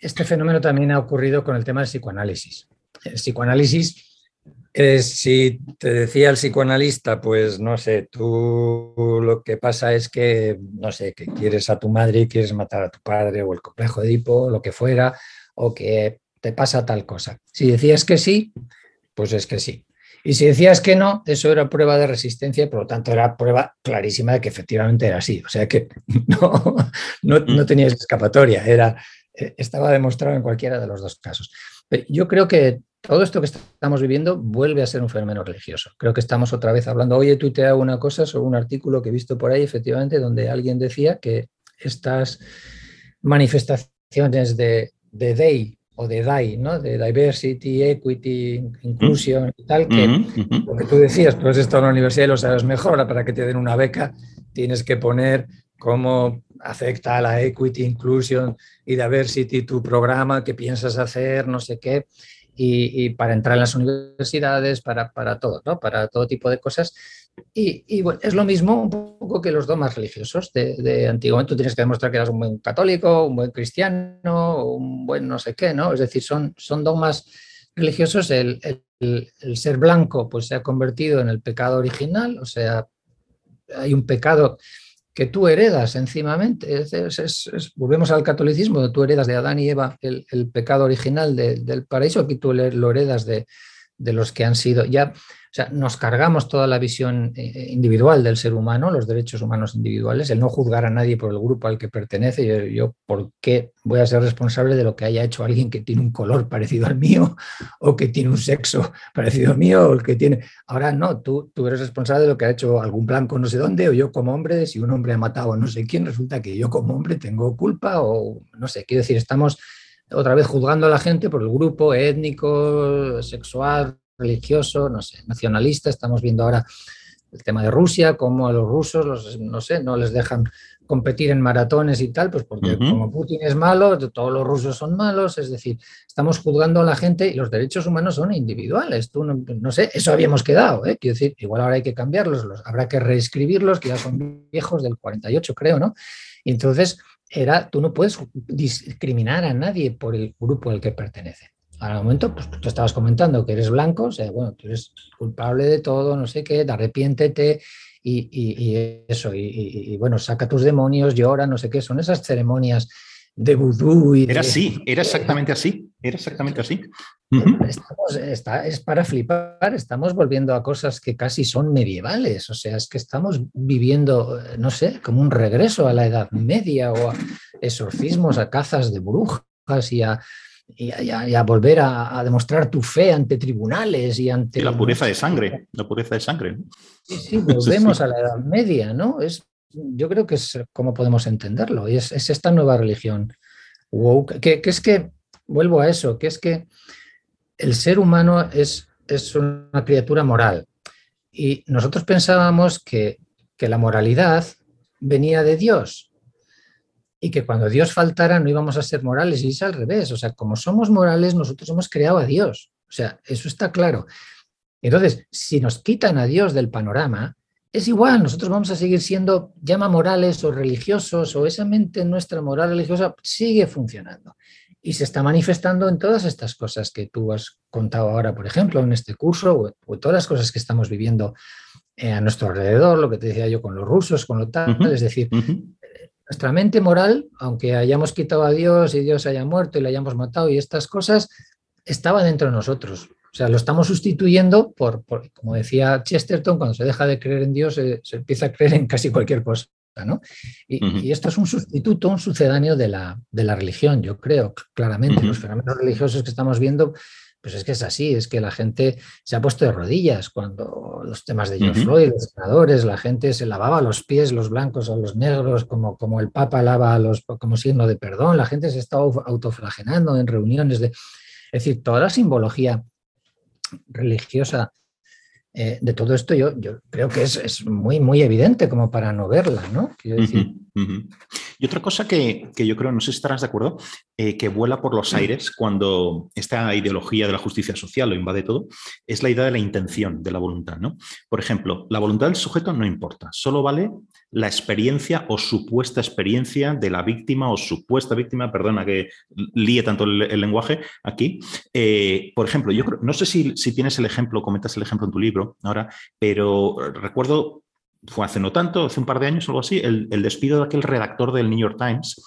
S2: este fenómeno también ha ocurrido con el tema del psicoanálisis. El psicoanálisis si te decía el psicoanalista, pues no sé, tú lo que pasa es que, no sé, que quieres a tu madre y quieres matar a tu padre o el complejo de Edipo, lo que fuera, o que te pasa tal cosa. Si decías que sí, pues es que sí. Y si decías que no, eso era prueba de resistencia y por lo tanto era prueba clarísima de que efectivamente era así. O sea que no, no, no mm. tenías escapatoria, era, eh, estaba demostrado en cualquiera de los dos casos. Pero yo creo que todo esto que estamos viviendo vuelve a ser un fenómeno religioso. Creo que estamos otra vez hablando. Hoy he tuiteado una cosa sobre un artículo que he visto por ahí, efectivamente, donde alguien decía que estas manifestaciones de, de DEI o de DAI, ¿no? de Diversity, Equity, Inclusion y tal, que lo que tú decías, tú has estado en la universidad y lo sabes mejor, ahora para que te den una beca tienes que poner cómo afecta a la Equity, Inclusion y Diversity tu programa, qué piensas hacer, no sé qué y, para entrar en las universidades, para, para todo, ¿no? para todo tipo de cosas. Y, bueno, es lo mismo un poco que los dogmas religiosos. De, de, antiguamente tú tienes que demostrar que eras un buen católico, un buen cristiano, un buen no sé qué, ¿no? Es decir, son, son dogmas religiosos. El, el, el, ser blanco pues se ha convertido en el pecado original, o sea, hay un pecado que tú heredas encimamente. volvemos al catolicismo, tú heredas de Adán y Eva el, pecado original del paraíso, aquí tú lo heredas de, de los que han sido ya sea, nos cargamos toda la visión eh, individual del ser humano, los derechos humanos individuales, el no juzgar a nadie por el grupo al que pertenece. Yo, ¿por qué voy a ser responsable de lo que haya hecho alguien que tiene un color parecido al mío o que tiene un sexo parecido al mío o el que tiene... Ahora no, tú, tú eres responsable de lo que ha hecho algún blanco no sé dónde o yo como hombre, si un hombre ha matado a no sé quién, resulta que yo como hombre tengo culpa o no sé, quiero decir, estamos otra vez juzgando a la gente por el grupo étnico, sexual, religioso, no sé, nacionalista. Estamos viendo ahora el tema de Rusia, cómo a los rusos, no sé, no les dejan competir en maratones y tal, pues porque como Putin es malo, todos los rusos son malos, es decir, estamos juzgando a la gente y los derechos humanos son individuales. Tú no, sé, eso habíamos quedado, ¿eh? quiero decir, igual ahora hay que cambiarlos, los, habrá que reescribirlos, que ya son viejos del 48, creo, ¿no? Y entonces era, tú no puedes discriminar a nadie por el grupo al que pertenece al momento, pues tú estabas comentando que eres blanco, o sea, bueno, tú eres culpable de todo, no sé qué, arrepiéntete y, eso, y, bueno, saca tus demonios, llora, no sé qué, son esas ceremonias de vudú. Y
S1: era así, era exactamente así, era exactamente así.
S2: es para flipar, estamos volviendo a cosas que casi son medievales, o sea, es que estamos viviendo, no sé, como un regreso a la Edad Media o a exorcismos, a cazas de brujas y a y a, volver a, demostrar tu fe ante tribunales y ante...
S1: la pureza de sangre, la pureza de sangre.
S2: Sí, sí, volvemos a la Edad Media, ¿no? Es, yo creo que es como podemos entenderlo, y es, esta nueva religión que, es que, vuelvo a eso, que es que el ser humano es, es una criatura moral, y nosotros pensábamos que, que la moralidad venía de Dios, y que cuando Dios faltara no íbamos a ser morales, y es al revés. O sea, como somos morales, nosotros hemos creado a Dios. O sea, eso está claro. Entonces, si nos quitan a Dios del panorama, es igual, nosotros vamos a seguir siendo, llama morales o religiosos, o esa mente nuestra moral religiosa sigue funcionando. Y se está manifestando en todas estas cosas que tú has contado ahora, por ejemplo, en este curso, o, todas las cosas que estamos viviendo eh, a nuestro alrededor, lo que te decía yo con los rusos, con lo tal, es decir, nuestra mente moral, aunque hayamos quitado a Dios y Dios haya muerto y le hayamos matado y estas cosas, estaba dentro de nosotros. O sea, lo estamos sustituyendo por, como decía Chesterton, cuando se deja de creer en Dios, se, empieza a creer en casi cualquier cosa. ¿no? Y, esto es un sustituto, un sucedáneo de la, de la religión, yo creo, claramente. Los fenómenos religiosos que estamos viendo pues es que es así, es que la gente se ha puesto de rodillas cuando los temas de George Floyd, los senadores, la gente se lavaba los pies, los blancos o los negros, como, como el Papa lava los, como signo de perdón, la gente se está autoflagelando en reuniones de... Es decir, toda la simbología religiosa eh, de todo esto yo, yo creo que es, muy, muy evidente como para no verla, ¿no?
S1: Y otra cosa que, yo creo, no sé si estarás de acuerdo, eh, que vuela por los aires cuando esta ideología de la justicia social lo invade todo, es la idea de la intención, de la voluntad, ¿no? Por ejemplo, la voluntad del sujeto no importa, solo vale la experiencia o supuesta experiencia de la víctima o supuesta víctima, perdona que líe tanto el, lenguaje aquí. Eh, por ejemplo, yo creo, no sé si, si, tienes el ejemplo, comentas el ejemplo en tu libro ahora, pero recuerdo, fue hace no tanto, hace un par de años o algo así, el, despido de aquel redactor del New York Times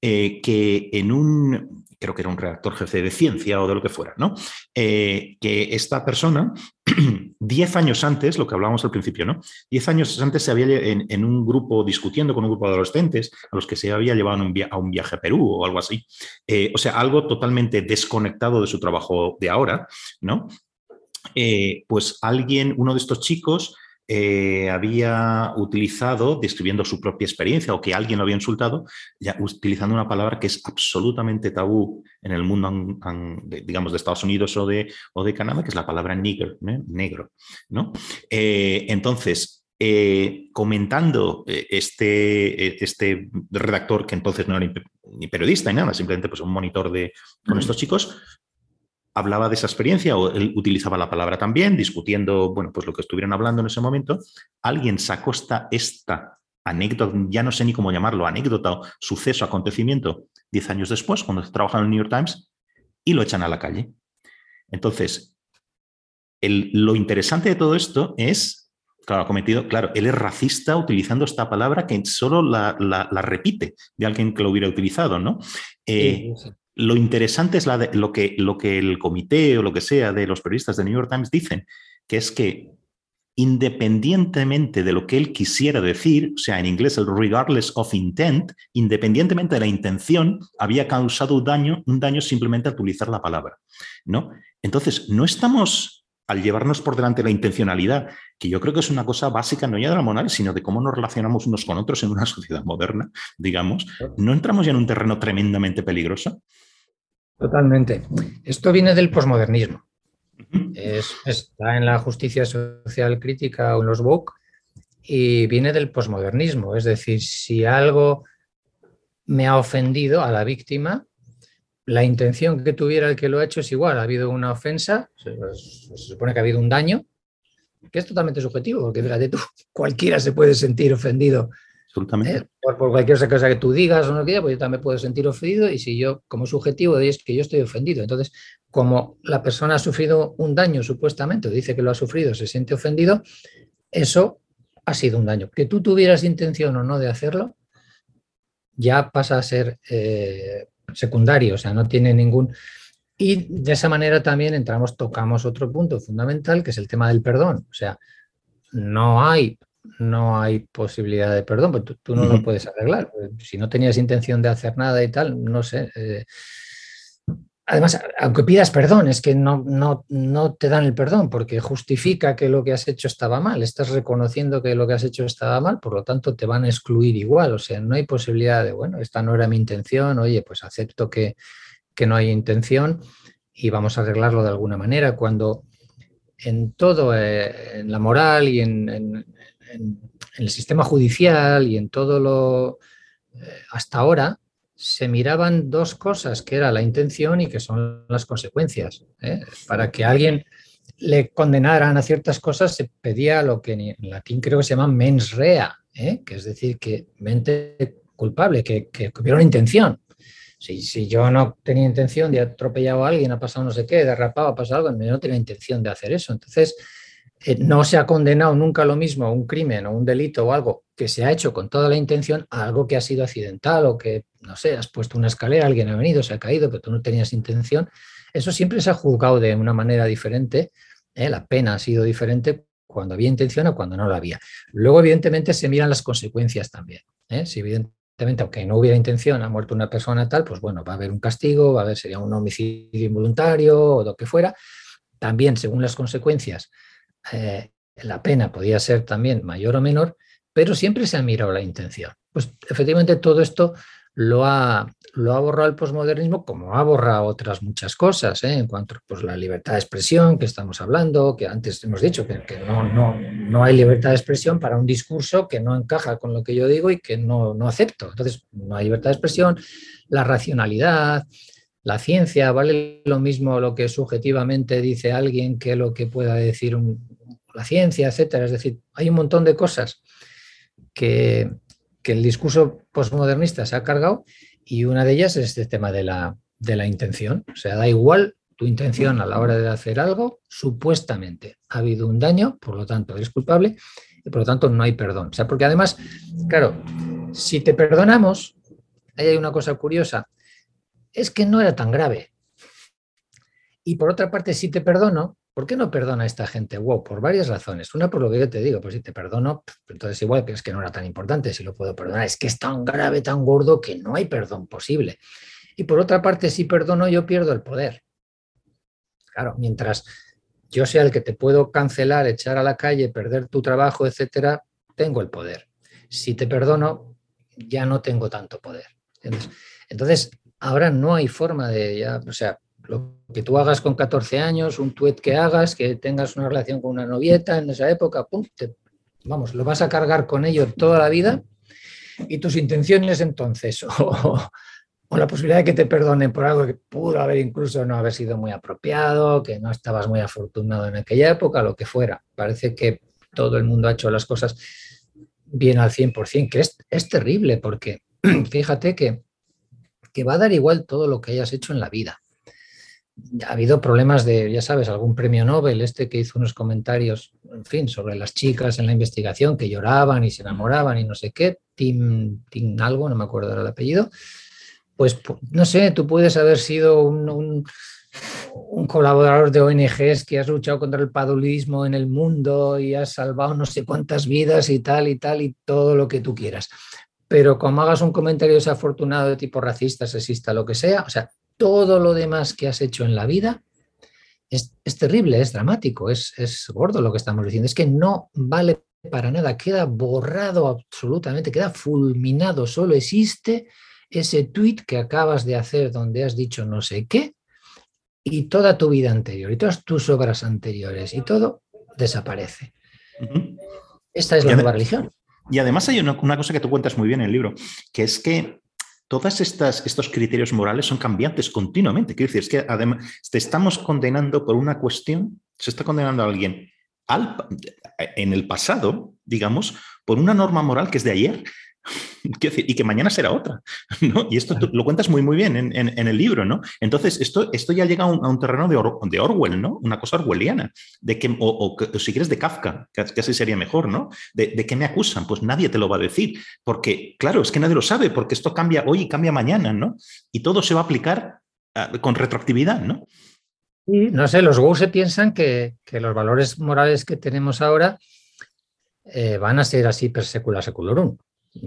S1: eh, que en un, creo que era un redactor jefe de ciencia o de lo que fuera, ¿no? Eh, que esta persona, diez años antes, lo que hablábamos al principio, ¿no? Diez años antes se había en, un grupo discutiendo con un grupo de adolescentes a los que se había llevado a un viaje a Perú o algo así. Eh, o sea, algo totalmente desconectado de su trabajo de ahora, ¿no? Pues alguien, uno de estos chicos, eh, había utilizado, describiendo su propia experiencia o que alguien lo había insultado, ya utilizando una palabra que es absolutamente tabú en el mundo, digamos, de Estados Unidos o de, o de Canadá, que es la palabra nigger, ¿eh? negro. ¿no? Eh, entonces, comentando este, este redactor, que entonces no era ni periodista ni nada, simplemente pues, un monitor de, con estos chicos, hablaba de esa experiencia o él utilizaba la palabra también, discutiendo, bueno, pues lo que estuvieran hablando en ese momento, alguien sacó esta, esta anécdota, ya no sé ni cómo llamarlo, anécdota o suceso, acontecimiento, diez años después, cuando trabajaba en el New York Times, y lo echan a la calle. Entonces, lo interesante de todo esto es Claro, ha cometido, claro, él es racista utilizando esta palabra que solo la, repite de alguien que lo hubiera utilizado, ¿no? Eh, lo interesante es lo, que, lo que el comité o lo que sea de los periodistas de New York Times dicen, que es que independientemente de lo que él quisiera decir, o sea, en inglés el regardless of intent, independientemente de la intención, había causado un daño, un daño simplemente al utilizar la palabra, ¿no? Entonces, no estamos al llevarnos por delante la intencionalidad, que yo creo que es una cosa básica no ya de la moral, sino de cómo nos relacionamos unos con otros en una sociedad moderna, digamos, ¿no entramos ya en un terreno tremendamente peligroso?
S2: Totalmente. Esto viene del posmodernismo. está en la justicia social crítica o en los Vogue y viene del posmodernismo. Es decir, si algo me ha ofendido a la víctima, la intención que tuviera el que lo ha hecho es igual. Ha habido una ofensa, se, supone que ha habido un daño, que es totalmente subjetivo, porque fíjate tú, cualquiera se puede sentir ofendido.
S1: Absolutamente.
S2: ¿eh? Por, cualquier cosa que tú digas o no que pues yo también puedo sentir ofendido y si yo, como subjetivo, es que yo estoy ofendido. Entonces, como la persona ha sufrido un daño, supuestamente, o dice que lo ha sufrido, se siente ofendido, eso ha sido un daño. Que tú tuvieras intención o no de hacerlo, ya pasa a ser eh, secundario, o sea, no tiene ningún... Y de esa manera también entramos, tocamos otro punto fundamental, que es el tema del perdón. O sea, no hay, no hay posibilidad de perdón, porque tú, no lo puedes arreglar. Si no tenías intención de hacer nada y tal, no sé. Eh, además, aunque pidas perdón, es que no, no, no, te dan el perdón porque justifica que lo que has hecho estaba mal. Estás reconociendo que lo que has hecho estaba mal, por lo tanto te van a excluir igual. O sea, no hay posibilidad de, bueno, esta no era mi intención, oye, pues acepto que, no hay intención y vamos a arreglarlo de alguna manera. Cuando en todo, eh, en la moral y en, el sistema judicial y en todo lo eh, hasta ahora, se miraban dos cosas, que era la intención y que son las consecuencias. ¿eh? Para que alguien le condenaran a ciertas cosas se pedía lo que en latín creo que se llama mens rea, ¿eh? que es decir, que mente culpable, que, hubiera una intención. Si, si, yo no tenía intención de atropellar a alguien, ha pasado no sé qué, derrapado, ha pasado algo, no tenía intención de hacer eso. Entonces, eh, no se ha condenado nunca lo mismo un crimen o un delito o algo que se ha hecho con toda la intención a algo que ha sido accidental o que, no sé, has puesto una escalera, alguien ha venido, se ha caído, pero tú no tenías intención. Eso siempre se ha juzgado de una manera diferente. ¿eh? La pena ha sido diferente cuando había intención o cuando no la había. Luego, evidentemente, se miran las consecuencias también. ¿eh? Si evidentemente, aunque no hubiera intención, ha muerto una persona tal, pues bueno, va a haber un castigo, va a haber, sería un homicidio involuntario o lo que fuera. También, según las consecuencias, eh, la pena podía ser también mayor o menor, pero siempre se ha mirado la intención. Pues efectivamente todo esto lo ha, lo ha borrado el posmodernismo, como ha borrado otras muchas cosas, ¿eh? en cuanto a pues, la libertad de expresión que estamos hablando, que antes hemos dicho que, no, no, no, hay libertad de expresión para un discurso que no encaja con lo que yo digo y que no, no acepto. Entonces, no hay libertad de expresión, la racionalidad, la ciencia, vale lo mismo lo que subjetivamente dice alguien que lo que pueda decir la ciencia, etcétera. Es decir, hay un montón de cosas que, el discurso postmodernista se ha cargado y una de ellas es este tema de la, de la intención. O sea, da igual tu intención a la hora de hacer algo, supuestamente ha habido un daño, por lo tanto eres culpable y por lo tanto no hay perdón. O sea, porque además, claro, si te perdonamos, ahí hay una cosa curiosa, es que no era tan grave. Y por otra parte, si te perdono, ¿por qué no perdona a esta gente? Wow, por varias razones. Una, por lo que yo te digo, pues si te perdono, entonces igual que es que no era tan importante, si lo puedo perdonar, es que es tan grave, tan gordo, que no hay perdón posible. Y por otra parte, si perdono, yo pierdo el poder. Claro, mientras yo sea el que te puedo cancelar, echar a la calle, perder tu trabajo, etcétera, tengo el poder. Si te perdono, ya no tengo tanto poder. Entonces, ahora no hay forma de ya, o sea, lo que tú hagas con 14 años, un tweet que hagas, que tengas una relación con una novieta en esa época, vamos, lo vas a cargar con ello toda la vida y tus intenciones entonces, o, la posibilidad de que te perdonen por algo que pudo haber incluso no haber sido muy apropiado, que no estabas muy afortunado en aquella época, lo que fuera. Parece que todo el mundo ha hecho las cosas bien al 100%, que es, es terrible porque fíjate que que va a dar igual todo lo que hayas hecho en la vida. ha habido problemas de, ya sabes, algún premio Nobel, este que hizo unos comentarios, en fin, sobre las chicas en la investigación que lloraban y se enamoraban y no sé qué, Tim, Tim algo, no me acuerdo el apellido, pues no sé, tú puedes haber sido un, un, colaborador de ONGs que has luchado contra el padulismo en el mundo y has salvado no sé cuántas vidas y tal y tal y todo lo que tú quieras. Pero como hagas un comentario desafortunado de tipo racista, sexista, lo que sea, o sea, todo lo demás que has hecho en la vida es, terrible, es dramático, es, es gordo lo que estamos diciendo. Es que no vale para nada, queda borrado absolutamente, queda fulminado, solo existe ese tweet que acabas de hacer donde has dicho no sé qué y toda tu vida anterior y todas tus obras anteriores y todo desaparece. Esta es la nueva religión.
S1: Y además hay una, cosa que tú cuentas muy bien en el libro, que es que todos estos criterios morales son cambiantes continuamente. Quiero decir, es que además te estamos condenando por una cuestión, se está condenando a alguien en el pasado, digamos, por una norma moral que es de ayer y que mañana será otra. Y esto lo cuentas muy, muy bien en, el libro, ¿no? Entonces, esto, esto ya llega a un, terreno de, de, Orwell, ¿no? Una cosa orwelliana, de que, o, si quieres de Kafka, que casi sería mejor, ¿no? De, de qué me acusan? Pues nadie te lo va a decir, porque, claro, es que nadie lo sabe, porque esto cambia hoy y cambia mañana, ¿no? Y todo se va a aplicar ah, con retroactividad, ¿no?
S2: Y, no sé, los Go se piensan que, los valores morales que tenemos ahora eh, van a ser así per secula seculorum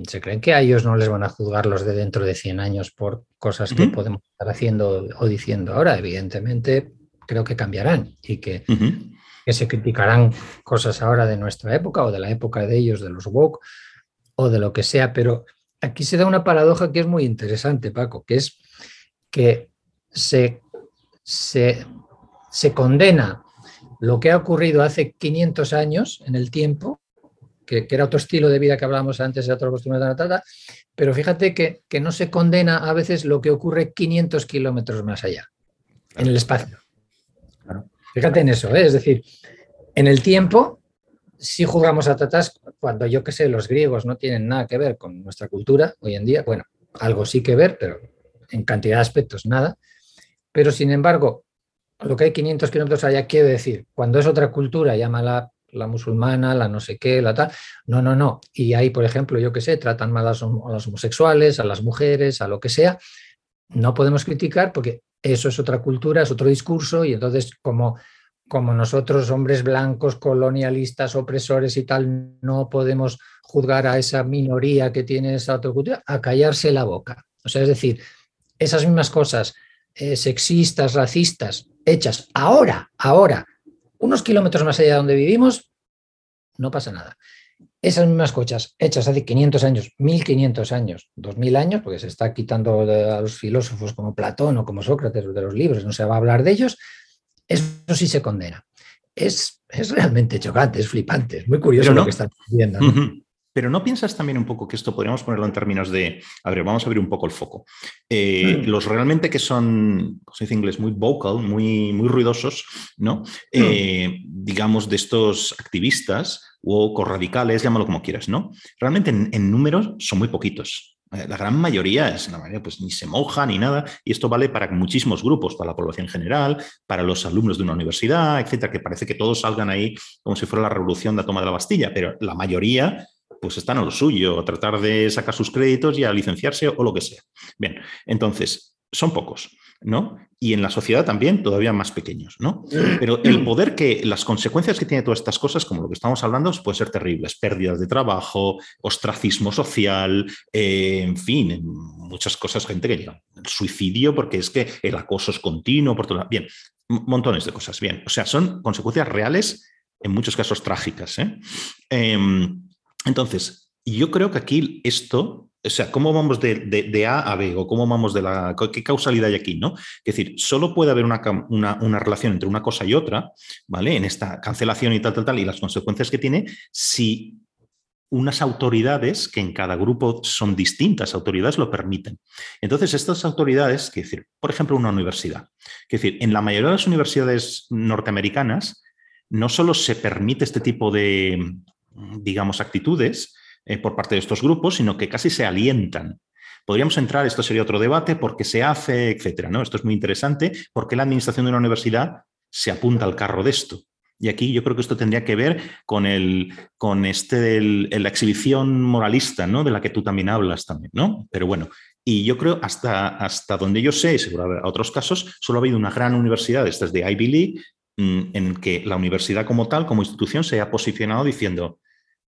S2: se creen que a ellos no les van a juzgar los de dentro de 100 años por cosas que podemos estar haciendo o diciendo ahora. Evidentemente, creo que cambiarán y que, que, se criticarán cosas ahora de nuestra época o de la época de ellos, de los woke o de lo que sea. Pero aquí se da una paradoja que es muy interesante, Paco, que es que se, se, se condena lo que ha ocurrido hace 500 años en el tiempo que, era otro estilo de vida que hablábamos antes, de otro costumbre de la trata, pero fíjate que, que, no se condena a veces lo que ocurre 500 kilómetros más allá, en el espacio. Fíjate en eso, ¿eh? es decir, en el tiempo, si jugamos a tratas cuando yo que sé, los griegos no tienen nada que ver con nuestra cultura hoy en día, bueno, algo sí que ver, pero en cantidad de aspectos nada, pero sin embargo, lo que hay 500 kilómetros allá quiere decir, cuando es otra cultura, llámala la musulmana, la no sé qué, la tal. No, no, no. Y ahí, por ejemplo, yo qué sé, tratan mal a los, homosexuales, a las mujeres, a lo que sea. No podemos criticar porque eso es otra cultura, es otro discurso y entonces como, como nosotros, hombres blancos, colonialistas, opresores y tal, no podemos juzgar a esa minoría que tiene esa otra cultura, a callarse la boca. O sea, es decir, esas mismas cosas eh, sexistas, racistas, hechas ahora, ahora, unos kilómetros más allá de donde vivimos, no pasa nada. Esas mismas cochas hechas hace 500 años, 1500 años, 2000 años, porque se está quitando a los filósofos como Platón o como Sócrates de los libros, no se va a hablar de ellos, eso sí se condena. Es, es realmente chocante, es flipante, es muy curioso lo que están viendo.
S1: Pero ¿no piensas también un poco que esto podríamos ponerlo en términos de, a ver, vamos a abrir un poco el foco? Eh, mm. Los realmente que son, como se dice en inglés, muy vocal, muy, muy ruidosos, ¿no? Mm. Eh, digamos, de estos activistas o corradicales, llámalo como quieras, ¿no? Realmente en, números son muy poquitos. Eh, la gran mayoría es la mayoría, pues ni se moja ni nada, y esto vale para muchísimos grupos, para la población general, para los alumnos de una universidad, etcétera, que parece que todos salgan ahí como si fuera la revolución de la toma de la Bastilla, pero la mayoría pues están a lo suyo, a tratar de sacar sus créditos y a licenciarse o lo que sea. Bien, entonces, son pocos, ¿no? Y en la sociedad también todavía más pequeños, ¿no? Pero el poder que, las consecuencias que tiene todas estas cosas, como lo que estamos hablando, pueden ser terribles. Pérdidas de trabajo, ostracismo social, eh, en fin, muchas cosas, gente que llega. Suicidio, porque es que el acoso es continuo, por todo. Bien, montones de cosas. Bien, o sea, son consecuencias reales, en muchos casos trágicas. ¿eh? Em, entonces, yo creo que aquí esto, o sea, ¿cómo vamos de, A a B o cómo vamos de la... ¿Qué causalidad hay aquí? ¿no? Es decir, solo puede haber una, una, relación entre una cosa y otra, ¿vale? En esta cancelación y tal, tal, tal, y las consecuencias que tiene si unas autoridades que en cada grupo son distintas, autoridades lo permiten. Entonces, estas autoridades, que decir, por ejemplo, una universidad, que decir, en la mayoría de las universidades norteamericanas no solo se permite este tipo de, digamos, actitudes eh, por parte de estos grupos, sino que casi se alientan. Podríamos entrar, esto sería otro debate, por qué se hace, etcétera. ¿no? Esto es muy interesante, porque la administración de una universidad se apunta al carro de esto. Y aquí yo creo que esto tendría que ver con, el, con este, la exhibición moralista, ¿no? De la que tú también hablas también, ¿no? Pero bueno, y yo creo, hasta, hasta donde yo sé, seguro habrá otros casos, solo ha habido una gran universidad, esta es de Ivy League, mm, en que la universidad como tal, como institución, se haya posicionado diciendo,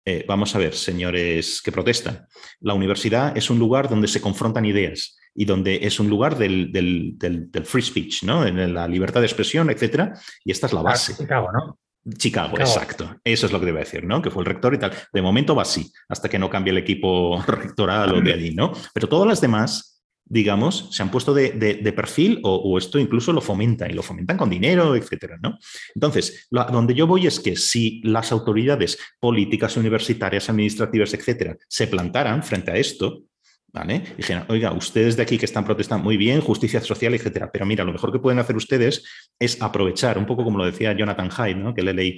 S1: eh, vamos a ver, señores que protestan, la universidad es un lugar donde se confrontan ideas y donde es un lugar del, free speech, ¿no? En la libertad de expresión, etcétera, y esta es la base.
S2: Chicago, ¿no?
S1: Chicago, exacto. Eso es lo que debe decir, ¿no? Que fue el rector y tal. De momento va así, hasta que no cambie el equipo rectoral o de allí, ¿no? Pero todas las demás, digamos, se han puesto de, perfil o, esto incluso lo fomenta y lo fomentan con dinero, etcétera, ¿no? Entonces, donde yo voy es que si las autoridades políticas, universitarias, administrativas, etcétera, se plantaran frente a esto, ¿Vale? Dijeron, oiga, ustedes de aquí que están protestando muy bien, justicia social, etcétera. Pero mira, lo mejor que pueden hacer ustedes es aprovechar, un poco como lo decía Jonathan Hyde, ¿no? que le leí.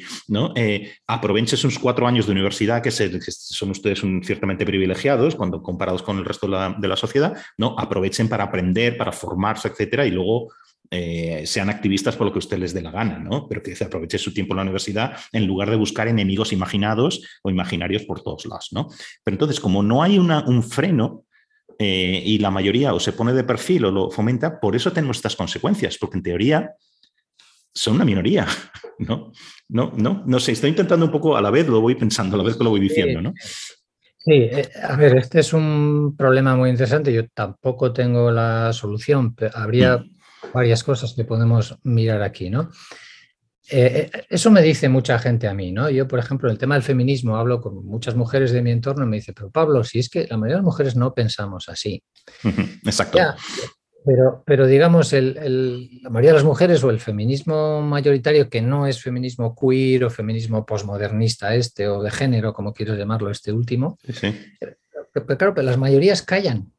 S1: Eh, aprovechen sus cuatro años de universidad, que, son ustedes ciertamente privilegiados cuando comparados con el resto de la, sociedad. Aprovechen para aprender, para formarse, etcétera, y luego eh, sean activistas por lo que usted les dé la gana. Pero que se aproveche su tiempo en la universidad en lugar de buscar enemigos imaginados o imaginarios por todos lados. Pero entonces, como no hay un freno, eh, y la mayoría o se pone de perfil o lo fomenta, por eso tenemos estas consecuencias, porque en teoría son una minoría, ¿no? No, no, no sé, estoy intentando un poco a la vez, lo voy pensando, a la vez que lo voy diciendo, ¿no?
S2: Sí, eh, a ver, este es un problema muy interesante, yo tampoco tengo la solución, pero habría mm. varias cosas que podemos mirar aquí, ¿no? Eh, eh, eso me dice mucha gente a mí, ¿no? Yo, por ejemplo, en el tema del feminismo hablo con muchas mujeres de mi entorno y me dice, pero Pablo, si es que la mayoría de las mujeres no pensamos así.
S1: Exacto.
S2: pero, pero digamos, la mayoría de las mujeres o el feminismo mayoritario, que no es feminismo queer o feminismo posmodernista este o de género, como quiero llamarlo, este último, sí. Eh, pero, claro, pero las mayorías callan.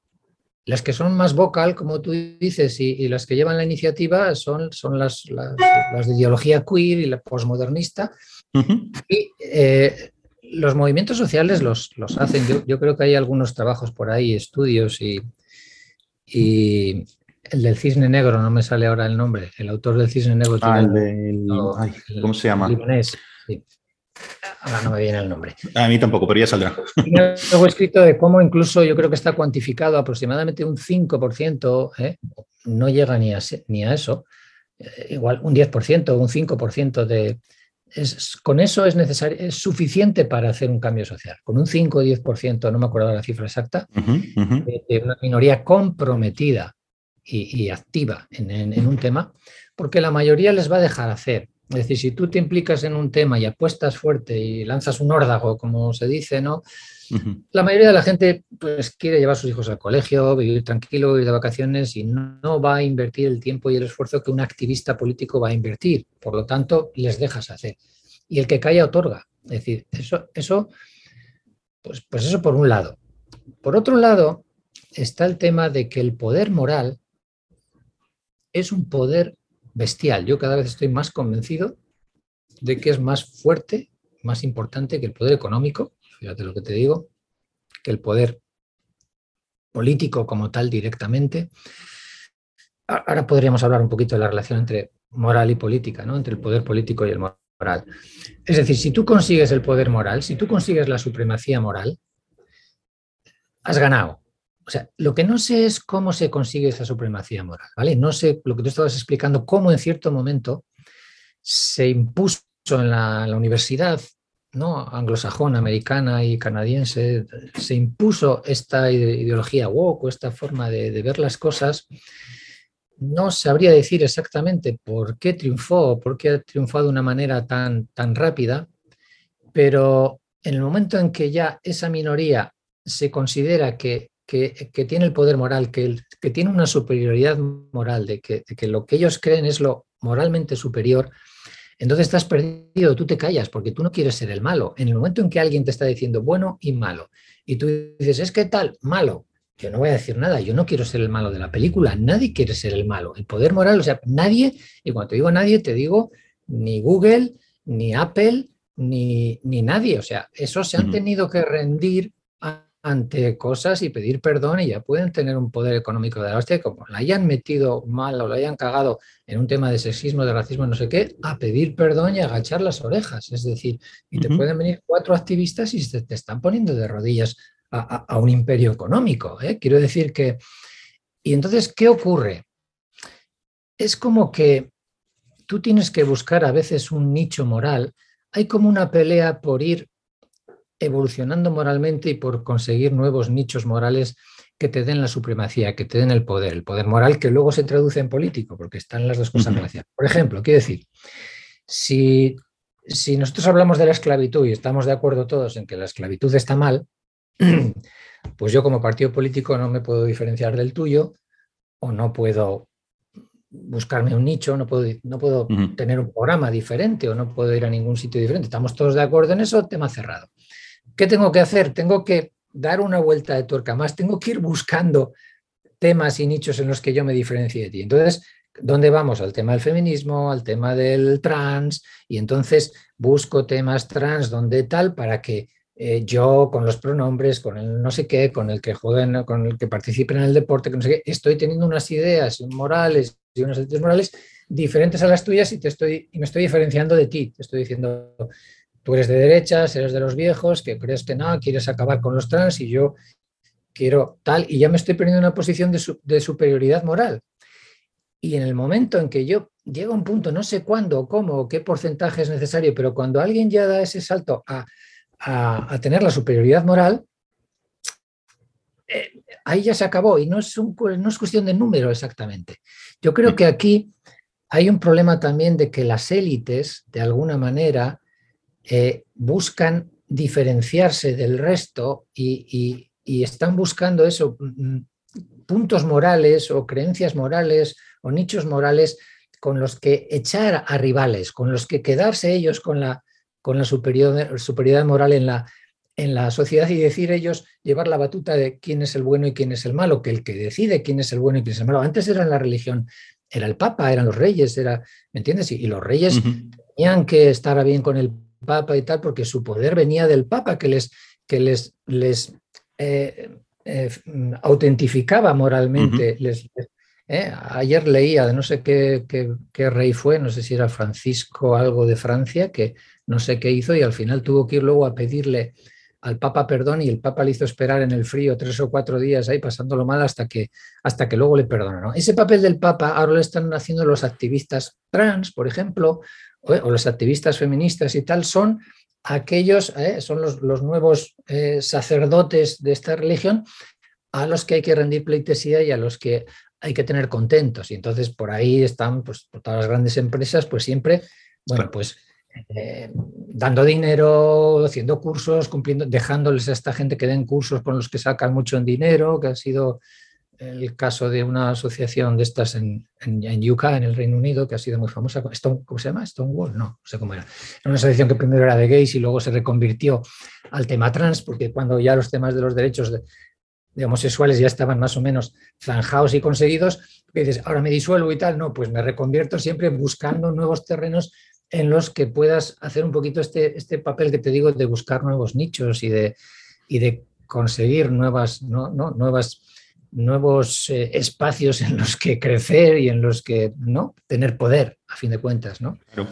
S2: Las que son más vocal, como tú dices, y, las que llevan la iniciativa son, son las, las, de ideología queer y la posmodernista. Y eh, los movimientos sociales los, los hacen. Yo, creo que hay algunos trabajos por ahí, estudios y, y el del cisne negro, no me sale ahora el nombre. El autor del cisne negro.
S1: Ah, el ¿Cómo se llama?
S2: Ahora no me viene el nombre.
S1: A mí tampoco, pero ya saldrá.
S2: Luego he escrito de cómo incluso yo creo que está cuantificado aproximadamente un 5%, ¿eh? no llega ni a, ni a eso, eh, igual un 10% o un 5% de... Es, con eso es necesario, es suficiente para hacer un cambio social. Con un 5 o 10%, no me acuerdo la cifra exacta, De, una minoría comprometida y, activa en un tema, porque la mayoría les va a dejar hacer es decir, si tú te implicas en un tema y apuestas fuerte y lanzas un órdago, como se dice, ¿no? La mayoría de la gente pues, quiere llevar a sus hijos al colegio, vivir tranquilo, ir de vacaciones y no, va a invertir el tiempo y el esfuerzo que un activista político va a invertir. Por lo tanto, les dejas hacer. Y el que calla otorga. Es decir, eso, eso pues, pues eso por un lado. Por otro lado, está el tema de que el poder moral es un poder bestial. Yo cada vez estoy más convencido de que es más fuerte, más importante que el poder económico, fíjate lo que te digo, que el poder político como tal directamente. Ahora podríamos hablar un poquito de la relación entre moral y política, ¿no? entre el poder político y el moral. Es decir, si tú consigues el poder moral, si tú consigues la supremacía moral, has ganado. O sea, lo que no sé es cómo se consigue esa supremacía moral, ¿vale? No sé lo que tú estabas explicando, cómo en cierto momento se impuso en la, universidad ¿no? anglosajona, americana y canadiense, se impuso esta ideología woke o esta forma de, ver las cosas. No sabría decir exactamente por qué triunfó, por qué ha triunfado de una manera tan, tan rápida, pero en el momento en que ya esa minoría se considera que que, tiene el poder moral, que, que tiene una superioridad moral, de que, lo que ellos creen es lo moralmente superior, entonces estás perdido, tú te callas porque tú no quieres ser el malo. En el momento en que alguien te está diciendo bueno y malo, y tú dices, es que tal, malo, yo no voy a decir nada, yo no quiero ser el malo de la película, nadie quiere ser el malo. El poder moral, o sea, nadie, y cuando te digo nadie, te digo ni Google, ni Apple, ni, ni nadie. O sea, esos se han tenido que rendir ante cosas y pedir perdón y ya pueden tener un poder económico de la hostia, como la hayan metido mal o lo hayan cagado en un tema de sexismo, de racismo, no sé qué, a pedir perdón y agachar las orejas. Es decir, y te pueden venir cuatro activistas y te, te están poniendo de rodillas a, un imperio económico. ¿eh? Quiero decir que... Y entonces, ¿qué ocurre? Es como que tú tienes que buscar a veces un nicho moral. Hay como una pelea por ir evolucionando moralmente y por conseguir nuevos nichos morales que te den la supremacía, que te den el poder, el poder moral que luego se traduce en político, porque están las dos cosas relacionadas. Por ejemplo, quiero decir, si, si nosotros hablamos de la esclavitud y estamos de acuerdo todos en que la esclavitud está mal, pues yo como partido político no me puedo diferenciar del tuyo o no puedo buscarme un nicho, no puedo, no puedo tener un programa diferente o no puedo ir a ningún sitio diferente. Estamos todos de acuerdo en eso, tema cerrado. ¿Qué tengo que hacer? Tengo que dar una vuelta de tuerca más, tengo que ir buscando temas y nichos en los que yo me diferencie de ti. Entonces, ¿dónde vamos? Al tema del feminismo, al tema del trans, y entonces busco temas trans donde tal para que eh, yo con los pronombres, con el no sé qué, con el que jueguen, con el que participen en el deporte, que no sé qué, estoy teniendo unas ideas morales y unas ideas morales diferentes a las tuyas y, te estoy, y me estoy diferenciando de ti. Te estoy diciendo, tú eres de derechas, eres de los viejos, que crees que no, quieres acabar con los trans y yo quiero tal, y ya me estoy poniendo en una posición de, superioridad moral. Y en el momento en que yo llego a un punto, no sé cuándo, cómo, qué porcentaje es necesario, pero cuando alguien ya da ese salto a, tener la superioridad moral, eh, ahí ya se acabó y no es, no es cuestión de número exactamente. Yo creo que aquí hay un problema también de que las élites, de alguna manera, eh, buscan diferenciarse del resto y, están buscando eso, mm, puntos morales o creencias morales o nichos morales con los que echar a rivales, con los que quedarse ellos con la, con la superioridad moral en la, en la sociedad y decir ellos, llevar la batuta de quién es el bueno y quién es el malo, que el que decide quién es el bueno y quién es el malo. Antes era la religión, era el Papa, eran los reyes, era, ¿me entiendes? Y, los reyes tenían que estar bien con el Papa y tal, porque su poder venía del Papa, que les, que les, les eh, eh, autentificaba moralmente. les, eh, ayer leía de no sé qué, qué, rey fue, no sé si era Francisco algo de Francia, que no sé qué hizo y al final tuvo que ir luego a pedirle al Papa perdón y el Papa le hizo esperar en el frío tres o cuatro días ahí pasándolo mal hasta que, hasta que luego le perdonó. Ese papel del Papa ahora lo están haciendo los activistas trans, por ejemplo, o los activistas feministas y tal, son aquellos, eh, son los, nuevos eh, sacerdotes de esta religión a los que hay que rendir pleitesía y a los que hay que tener contentos. Y entonces por ahí están pues, todas las grandes empresas, pues siempre, bueno, pues eh, dando dinero, haciendo cursos, cumpliendo, dejándoles a esta gente que den cursos con los que sacan mucho en dinero, que ha sido el caso de una asociación de estas en, en, en en el Reino Unido, que ha sido muy famosa, ¿cómo se llama? Stonewall, no, no sé cómo era. Era una asociación que primero era de gays y luego se reconvirtió al tema trans, porque cuando ya los temas de los derechos de, homosexuales ya estaban más o menos zanjados y conseguidos, dices, ahora me disuelvo y tal, no, pues me reconvierto siempre buscando nuevos terrenos en los que puedas hacer un poquito este, este papel que te digo de buscar nuevos nichos y de, y de conseguir nuevas, ¿no? ¿no? nuevas nuevos eh, espacios en los que crecer y en los que no tener poder, a fin de cuentas, ¿no?
S1: Claro,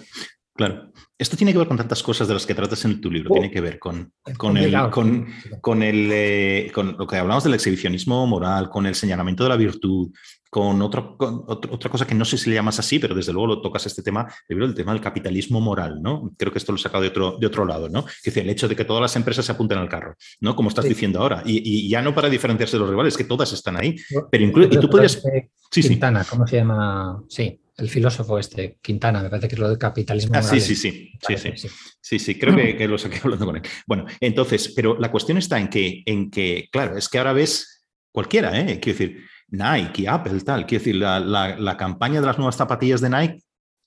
S1: claro. Esto tiene que ver con tantas cosas de las que tratas en tu libro. tiene que ver con, con, el, con, con, el, eh, con lo que hablamos del exhibicionismo moral, con el señalamiento de la virtud, con, otro, otra cosa que no sé si le llamas así, pero desde luego lo tocas este tema, el tema del capitalismo moral, ¿no? Creo que esto lo he sacado de otro, de otro lado, ¿no? Que el hecho de que todas las empresas se apunten al carro, ¿no? Como estás diciendo ahora. Y, ya no para diferenciarse de los rivales, que todas están ahí. Pero incluso, y tú podrías...
S2: Sí, Quintana, ¿cómo se llama? Sí, el filósofo este, Quintana, me parece que es lo del capitalismo.
S1: Ah, sí, sí, sí, sí, sí, sí, sí, creo que, que, lo saqué hablando con él. Bueno, entonces, pero la cuestión está en que, en que claro, es que ahora ves cualquiera, ¿eh? Quiero decir, Nike, Apple, tal. Quiero decir, la, campaña de las nuevas zapatillas de Nike,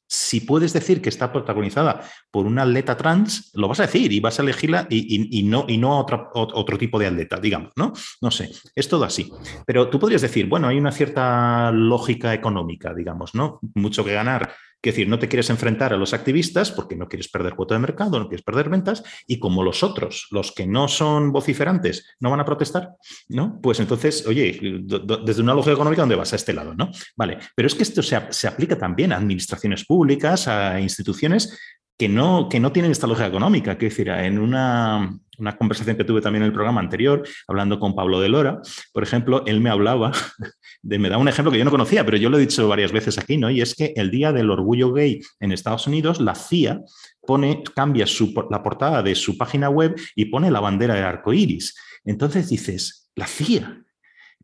S1: si puedes decir que está protagonizada por una atleta trans, lo vas a decir y vas a elegirla y, no, y no otro, otro, tipo de atleta, digamos, ¿no? No sé, es todo así. Pero tú podrías decir, bueno, hay una cierta lógica económica, digamos, ¿no? Mucho que ganar Es decir, no te quieres enfrentar a los activistas porque no quieres perder cuota de mercado, no quieres perder ventas, y como los otros, los que no son vociferantes, no van a protestar, ¿no? Pues entonces, oye, desde una lógica económica, ¿dónde vas? A este lado, ¿no? Vale, pero es que esto se, se aplica también a administraciones públicas, a instituciones que no, que no tienen esta lógica económica. Quiero decir, en una, una, conversación que tuve también en el programa anterior, hablando con Pablo de Lora, por ejemplo, él me hablaba, de, me da un ejemplo que yo no conocía, pero yo lo he dicho varias veces aquí, ¿no? Y es que el Día del Orgullo Gay en Estados Unidos, la CIA pone, cambia la portada de su página web y pone la bandera del arco iris. Entonces dices, la CIA,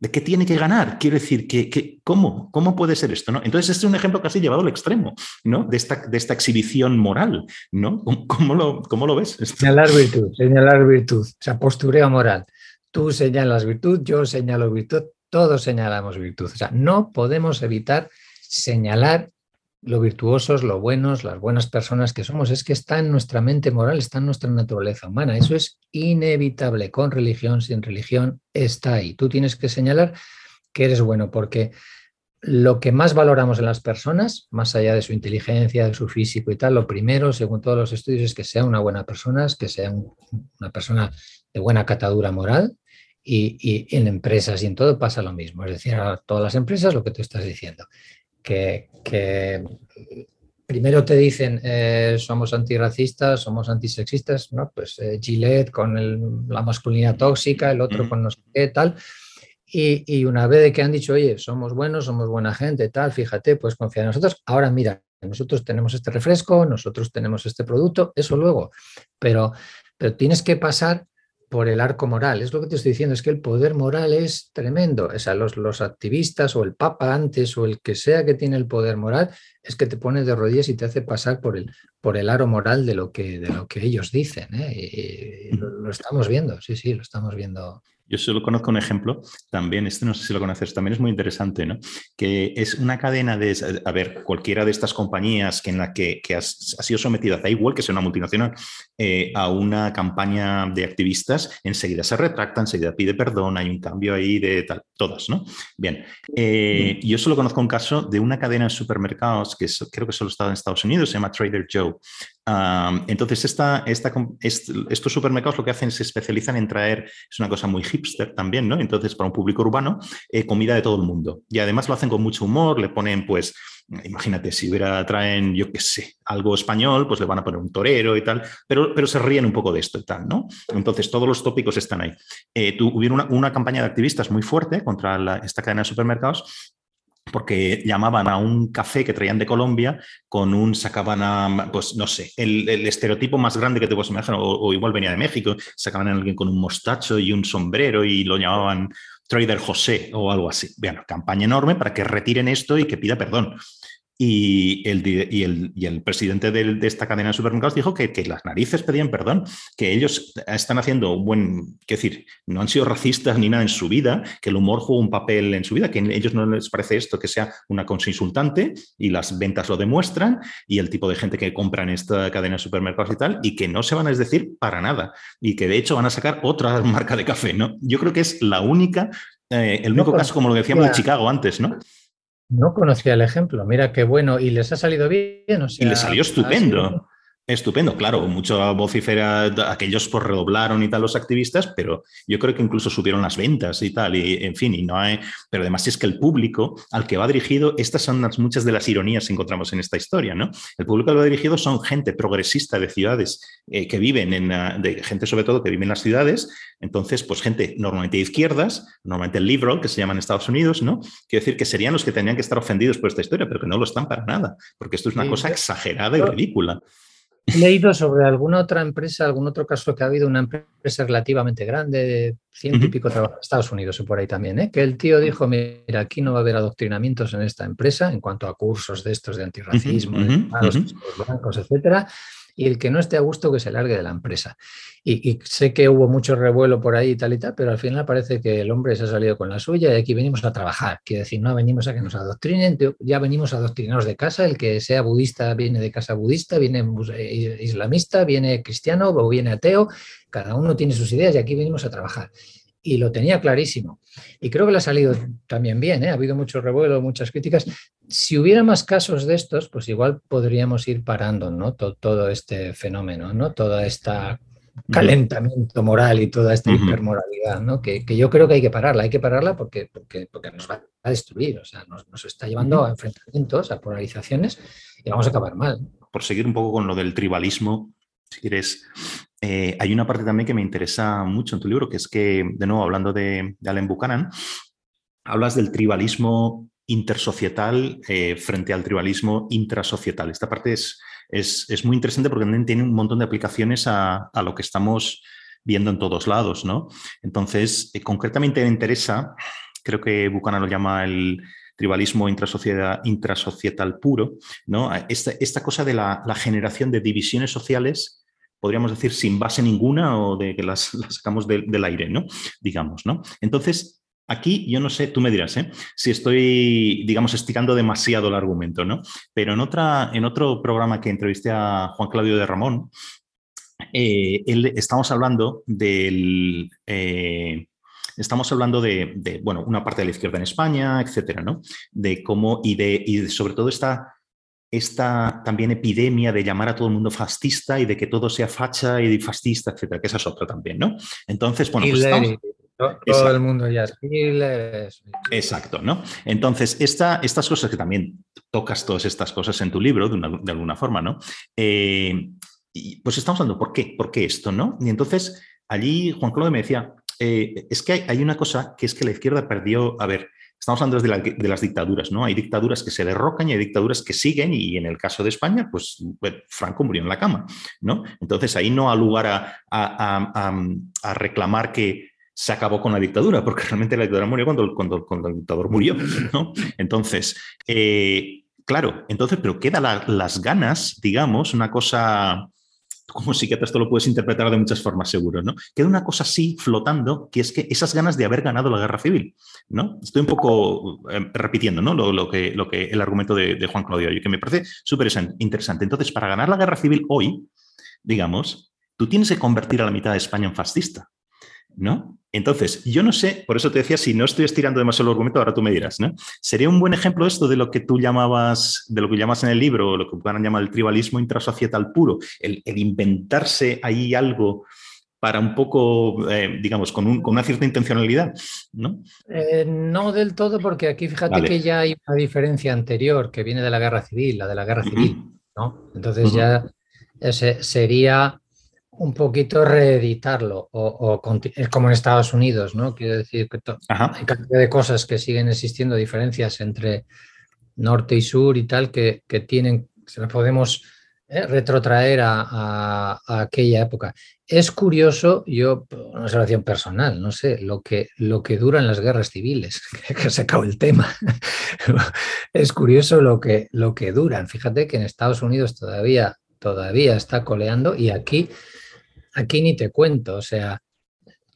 S1: ¿De qué tiene que ganar? Quiero decir, que, ¿cómo? ¿Cómo puede ser esto? ¿no? Entonces, este es un ejemplo casi llevado al extremo, ¿no? De esta, de esta exhibición moral, ¿no? ¿Cómo, lo, cómo lo ves?
S2: Señalar virtud, señalar virtud, o sea, postureo moral. Tú señalas virtud, yo señalo virtud, todos señalamos virtud. O sea, no podemos evitar señalar lo virtuosos, lo buenos, las buenas personas que somos. Es que está en nuestra mente moral, está en nuestra naturaleza humana. Eso es inevitable, con religión, sin religión, está ahí. Tú tienes que señalar que eres bueno, porque lo que más valoramos en las personas, más allá de su inteligencia, de su físico y tal, lo primero, según todos los estudios, es que sea una buena persona, que sea una persona de buena catadura moral, y, en empresas y en todo pasa lo mismo. Es decir, a todas las empresas lo que tú estás diciendo que, primero te dicen eh, somos antirracistas, somos antisexistas, ¿no? Pues eh, Gillette con la masculinidad tóxica, el otro con no sé qué, tal. Y, una vez que han dicho, oye, somos buenos, somos buena gente, tal, fíjate, pues confía en nosotros. Ahora mira, nosotros tenemos este refresco, nosotros tenemos este producto, eso luego. Pero, pero tienes que pasar por el arco moral. Es lo que te estoy diciendo, es que el poder moral es tremendo. O sea, los, los, activistas o el papa antes o el que sea que tiene el poder moral es que te pone de rodillas y te hace pasar por el, por el aro moral de lo que, de lo que ellos dicen. ¿eh? Y, lo, estamos viendo, sí, sí, lo estamos viendo.
S1: Yo solo conozco un ejemplo, también, este no sé si lo conoces, también es muy interesante, ¿no? Que es una cadena de, a ver, cualquiera de estas compañías que en la que, que ha sido sometida, da igual que sea una multinacional, eh, a una campaña de activistas, enseguida se retracta, enseguida pide perdón, hay un cambio ahí de tal, todas, ¿no? Bien, eh, yo solo conozco un caso de una cadena de supermercados que creo que solo está en Estados Unidos, se llama Trader Joe. Entonces, esta, esta, estos supermercados lo que hacen se especializan en traer, es una cosa muy hipster también, ¿no? Entonces, para un público urbano, eh, comida de todo el mundo. Y además lo hacen con mucho humor, le ponen pues imagínate, si hubiera, traen, yo qué sé, algo español, pues le van a poner un torero y tal, pero, pero se ríen un poco de esto y tal, ¿no? Entonces, todos los tópicos están ahí. Eh, una, una, campaña de activistas muy fuerte contra esta cadena de supermercados porque llamaban a un café que traían de Colombia con un, sacaban a, pues no sé, el, estereotipo más grande que te puedes imaginar, o, igual venía de México, sacaban a alguien con un mostacho y un sombrero y lo llamaban Trader José o algo así. Bueno, campaña enorme para que retiren esto y que pida perdón. Y el, y el, y el presidente de, de, esta cadena de supermercados dijo que, que, las narices pedían perdón, que ellos están haciendo un buen, qué decir, no han sido racistas ni nada en su vida, que el humor juega un papel en su vida, que a ellos no les parece esto que sea una cosa insultante y las ventas lo demuestran y el tipo de gente que compra en esta cadena de supermercados y tal, y que no se van a decir para nada y que de hecho van a sacar otra marca de café, ¿no? Yo creo que es la única, eh, el único caso, como lo decíamos de Chicago antes, ¿no?
S2: No conocía el ejemplo. Mira qué bueno. ¿Y les ha salido bien? O
S1: y les salió estupendo. Estupendo, claro, mucho vocifera, aquellos pues redoblaron y tal los activistas, pero yo creo que incluso subieron las ventas y tal, y en fin, y no hay, pero además es que el público al que va dirigido, estas son las, muchas de las ironías que encontramos en esta historia, ¿no? El público al que va dirigido son gente progresista de ciudades eh, que viven en, ah, de gente sobre todo que vive en las ciudades, entonces, pues gente normalmente de izquierdas, normalmente el liberal, que se llama en Estados Unidos, ¿no? Quiero decir que serían los que tenían que estar ofendidos por esta historia, pero que no lo están para nada, porque esto es una cosa exagerada y ridícula.
S2: He leído sobre alguna otra empresa, algún otro caso que ha habido una empresa relativamente grande, de ciento y pico trabajadores, Estados Unidos y por ahí también, ¿eh? que el tío dijo, mira, aquí no va a haber adoctrinamientos en esta empresa en cuanto a cursos de estos de antirracismo, de blancos, etcétera, y el que no esté a gusto que se largue de la empresa. Y, sé que hubo mucho revuelo por ahí y tal y tal, pero al final parece que el hombre se ha salido con la suya y aquí venimos a trabajar. Quiere decir, no venimos a que nos adoctrinen, ya venimos a adoctrinarnos de casa. El que sea budista viene de casa budista, viene eh, islamista, viene cristiano o viene ateo. Cada uno tiene sus ideas y aquí venimos a trabajar. Y lo tenía clarísimo. Y creo que le ha salido también bien, ¿eh? ha habido mucho revuelo, muchas críticas. Si hubiera más casos de estos, pues igual podríamos ir parando ¿no? todo, este fenómeno, ¿no? toda esta calentamiento moral y toda esta hipermoralidad, ¿no? Que, yo creo que hay que pararla, hay que pararla porque, porque, porque nos va a destruir, o sea, nos, nos está llevando a enfrentamientos, a polarizaciones y vamos a acabar mal.
S1: Por seguir un poco con lo del tribalismo, si quieres, eh, hay una parte también que me interesa mucho en tu libro, que es que, de nuevo, hablando de, de Allen Buchanan, hablas del tribalismo intersocietal eh, frente al tribalismo intrasocietal. Esta parte es, es, muy interesante porque también tiene un montón de aplicaciones a, lo que estamos viendo en todos lados. ¿no? Entonces, eh, concretamente me interesa, creo que Buchanan lo llama el tribalismo intrasocietal puro, ¿no? esta, esta cosa de la generación de divisiones sociales podríamos decir, sin base ninguna o de que las, sacamos del aire, ¿no? Digamos, ¿no? Entonces, aquí yo no sé, tú me dirás, ¿eh? Si estoy, digamos, estirando demasiado el argumento, ¿no? Pero en, otra, en otro programa que entrevisté a Juan Claudio de Ramón, eh, estamos hablando del... Eh, estamos hablando de, bueno, una parte de la izquierda en España, etcétera, ¿no? De cómo, y de, y sobre todo esta esta también epidemia de llamar a todo el mundo fascista y de que todo sea facha y fascista, etcétera, que esa es otra también, ¿no? Entonces, bueno, pues
S2: todo el mundo ya es
S1: Exacto, ¿no? Entonces, esta, estas cosas que también tocas todas estas cosas en tu libro, de, alguna forma, ¿no? Eh, y pues estamos hablando, ¿por qué? ¿Por qué esto, no? Y entonces, allí Juan Claude me decía, eh, es que hay, hay, una cosa que es que la izquierda perdió, a ver, Estamos hablando de, las dictaduras, ¿no? Hay dictaduras que se derrocan y hay dictaduras que siguen y en el caso de España, pues Franco murió en la cama, ¿no? Entonces ahí no ha lugar a, reclamar que se acabó con la dictadura, porque realmente la dictadura murió cuando, el dictador murió, ¿no? Entonces, eh, claro, entonces, pero quedan las ganas, digamos, una cosa como psiquiatra esto lo puedes interpretar de muchas formas, seguro, ¿no? Queda una cosa así flotando, que es que esas ganas de haber ganado la guerra civil, ¿no? Estoy un poco eh, repitiendo, ¿no? Lo, que, el argumento de, Juan Claudio, que me parece súper interesante. Entonces, para ganar la guerra civil hoy, digamos, tú tienes que convertir a la mitad de España en fascista, ¿no? Entonces, yo no sé, por eso te decía, si no estoy estirando demasiado el argumento, ahora tú me dirás, ¿no? Sería un buen ejemplo esto de lo que tú llamabas, de lo que llamas en el libro, lo que puedan llamar el tribalismo intrasocietal puro, el, inventarse ahí algo para un poco, eh, digamos, con, una cierta intencionalidad, ¿no?
S2: Eh, no del todo, porque aquí fíjate que ya hay una diferencia anterior que viene de la guerra civil, la de la guerra civil, ¿no? Entonces ya ese sería un poquito reeditarlo, o, es como en Estados Unidos, ¿no? Quiero decir que hay cantidad de cosas que siguen existiendo, diferencias entre norte y sur y tal, que, tienen, se las podemos eh, retrotraer a, aquella época. Es curioso, yo, una observación personal, no sé, lo que, lo que duran las guerras civiles, que se acabó el tema. es curioso lo que, lo que duran. Fíjate que en Estados Unidos todavía, todavía está coleando y aquí aquí ni te cuento, o sea,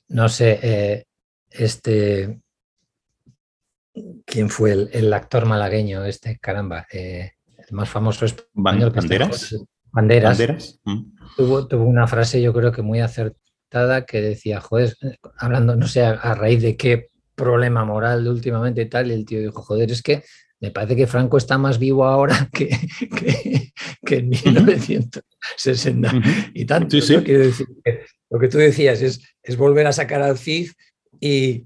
S2: no sé, eh, este, ¿quién fue el, actor malagueño, este, caramba, eh, el más famoso español?
S1: ¿Banderas?
S2: Banderas. Mm. Tuvo, tuvo, una frase yo creo que muy acertada que decía, joder, hablando, no sé a, raíz de qué problema moral últimamente y tal, y el tío dijo, joder, es que me parece que Franco está más vivo ahora que, que, en 1960 y tanto. Quiero decir lo que tú decías es, es volver a sacar al CID y,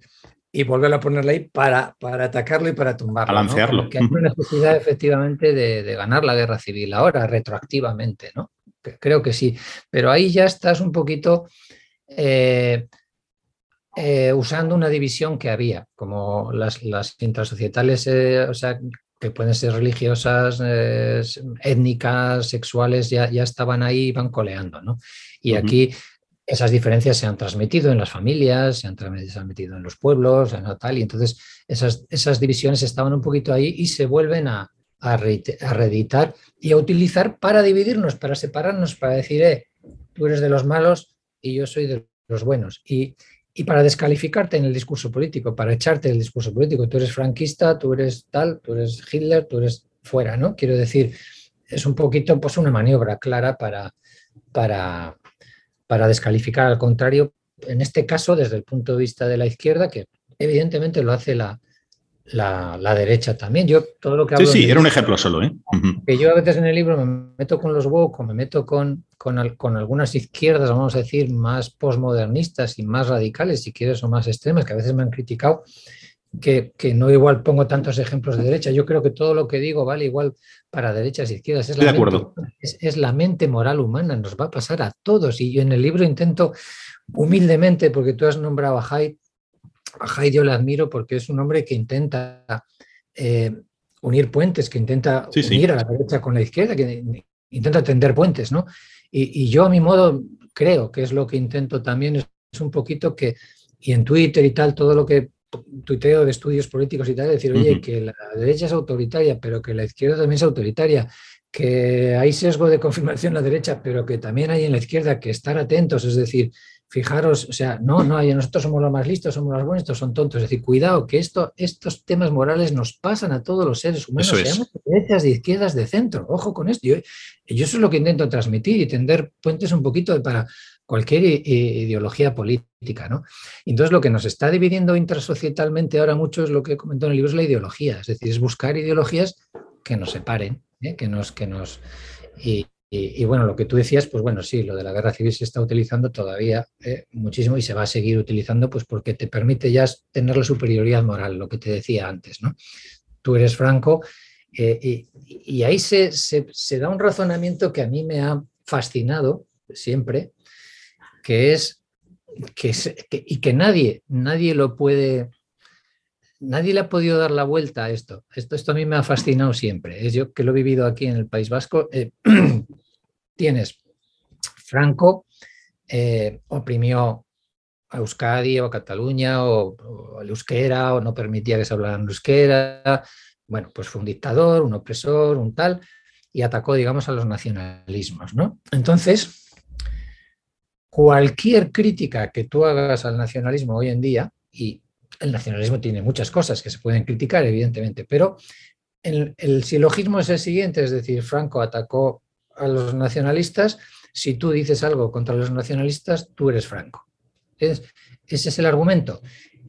S2: y volver a ponerle ahí para, para atacarlo y para tumbarlo.
S1: Balancearlo.
S2: Que hay una necesidad efectivamente de, ganar la guerra civil ahora, retroactivamente, ¿no? Creo que sí. Pero ahí ya estás un poquito eh, eh, usando una división que había, como las, las intrasocietales, eh, o sea, que pueden ser religiosas, eh, étnicas, sexuales, ya, ya estaban ahí, van coleando, ¿no? Y aquí esas diferencias se han transmitido en las familias, se han transmitido en los pueblos, en tal, y entonces esas, esas divisiones estaban un poquito ahí y se vuelven a, a, reeditar y a utilizar para dividirnos, para separarnos, para decir, eh, tú eres de los malos y yo soy de los buenos. Y, y para descalificarte en el discurso político, para echarte el discurso político. Tú eres franquista, tú eres tal, tú eres Hitler, tú eres fuera, ¿no? Quiero decir, es un poquito pues una maniobra clara para, para, para descalificar al contrario en este caso desde el punto de vista de la izquierda, que evidentemente lo hace la, la, derecha también. Yo todo lo que
S1: Sí, sí, era un ejemplo solo. ¿eh?
S2: Que yo a veces en el libro me meto con los woke, me meto con, con, con, algunas izquierdas, vamos a decir, más posmodernistas y más radicales, si quieres, o más extremas, que a veces me han criticado, que, que, no igual pongo tantos ejemplos de derecha. Yo creo que todo lo que digo vale igual para derechas e izquierdas.
S1: Es la,
S2: de
S1: acuerdo.
S2: Es, la mente moral humana, nos va a pasar a todos. Y yo en el libro intento humildemente, porque tú has nombrado a Haidt, a Haidt yo le admiro porque es un hombre que intenta eh, unir puentes, que intenta
S1: Sí, sí.
S2: unir a la derecha con la izquierda, que intenta tender puentes, ¿no? Y, y yo a mi modo creo que es lo que intento también, es, es un poquito que, y en Twitter y tal, todo lo que tuiteo de estudios políticos y tal, decir, oye, que la derecha es autoritaria, pero que la izquierda también es autoritaria, que hay sesgo de confirmación en la derecha, pero que también hay en la izquierda que estar atentos, es decir, fijaros, o sea, no, no, nosotros somos los más listos, somos los buenos, estos son tontos, es decir, cuidado, que esto, estos temas morales nos pasan a todos los seres humanos,
S1: es.
S2: seamos de derechas, de izquierdas, de centro, ojo con esto, yo, yo eso es lo que intento transmitir y tender puentes un poquito para cualquier ideología política, ¿no? Entonces, lo que nos está dividiendo intersocietalmente ahora mucho es lo que comentó en el libro, es la ideología, es decir, es buscar ideologías que nos separen, ¿eh? que nos... Que nos y, y- y bueno, lo que tú decías, pues bueno, sí, lo de la guerra civil se está utilizando todavía ¿eh? muchísimo y se va a seguir utilizando, pues porque te permite ya tener la superioridad moral, lo que te decía antes, ¿no? Tú eres franco eh, y, ahí se, se- da un razonamiento que a mí me ha fascinado siempre, que es que, y que nadie, nadie lo puede, nadie le ha podido dar la vuelta a esto. Esto, esto a mí me ha fascinado siempre. Es yo que lo he vivido aquí en el País Vasco. eh, tienes Franco eh, oprimió a Euskadi o a Cataluña o, o euskera o no permitía que se hablaran euskera. Bueno, pues fue un dictador, un opresor, un tal, y atacó, digamos, a los nacionalismos, ¿no? Entonces, cualquier crítica que tú hagas al nacionalismo hoy en día, y el nacionalismo tiene muchas cosas que se pueden criticar, evidentemente, pero el silogismo es el siguiente, es decir, Franco atacó a los nacionalistas, si tú dices algo contra los nacionalistas, tú eres Franco. Es- ese es el argumento.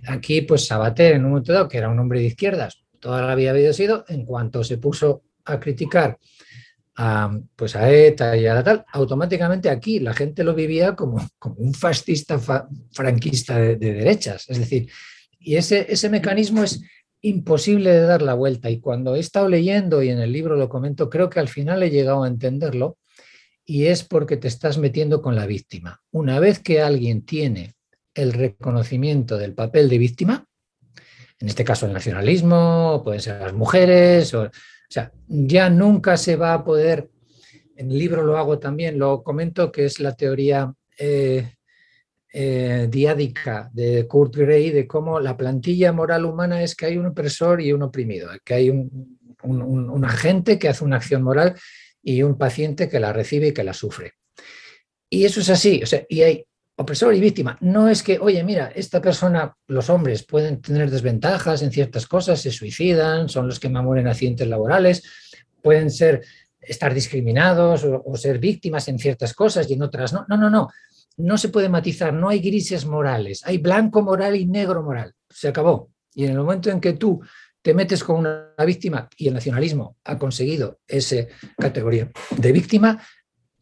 S2: Aquí, pues Sabater, en un momento dado, que era un hombre de izquierdas, toda la vida había sido, en cuanto se puso a criticar a, pues a ETA y a la tal, automáticamente aquí la gente lo vivía como, como un fascista fa- franquista de, de derechas. Es decir, y ese, ese mecanismo es imposible de dar la vuelta. Y cuando he estado leyendo y en el libro lo comento, creo que al final he llegado a entenderlo y es porque te estás metiendo con la víctima. Una vez que alguien tiene el reconocimiento del papel de víctima, en este caso el nacionalismo, pueden ser las mujeres, o, sea, ya nunca se va a poder, en el libro lo hago también, lo comento que es la teoría eh, eh, diádica de Kurt Gray de cómo la plantilla moral humana es que hay un opresor y un oprimido, que hay un, un, un, un agente que hace una acción moral y un paciente que la recibe y que la sufre. Y eso es así, o sea, y hay opresor y víctima. No es que, oye, mira, esta persona, los hombres pueden tener desventajas en ciertas cosas, se suicidan, son los que más mueren en accidentes laborales, pueden ser estar discriminados o, o, ser víctimas en ciertas cosas y en otras no. No, no, no. No se puede matizar, no hay grises morales, hay blanco moral y negro moral. Se acabó. Y en el momento en que tú te metes con una víctima y el nacionalismo ha conseguido esa categoría de víctima,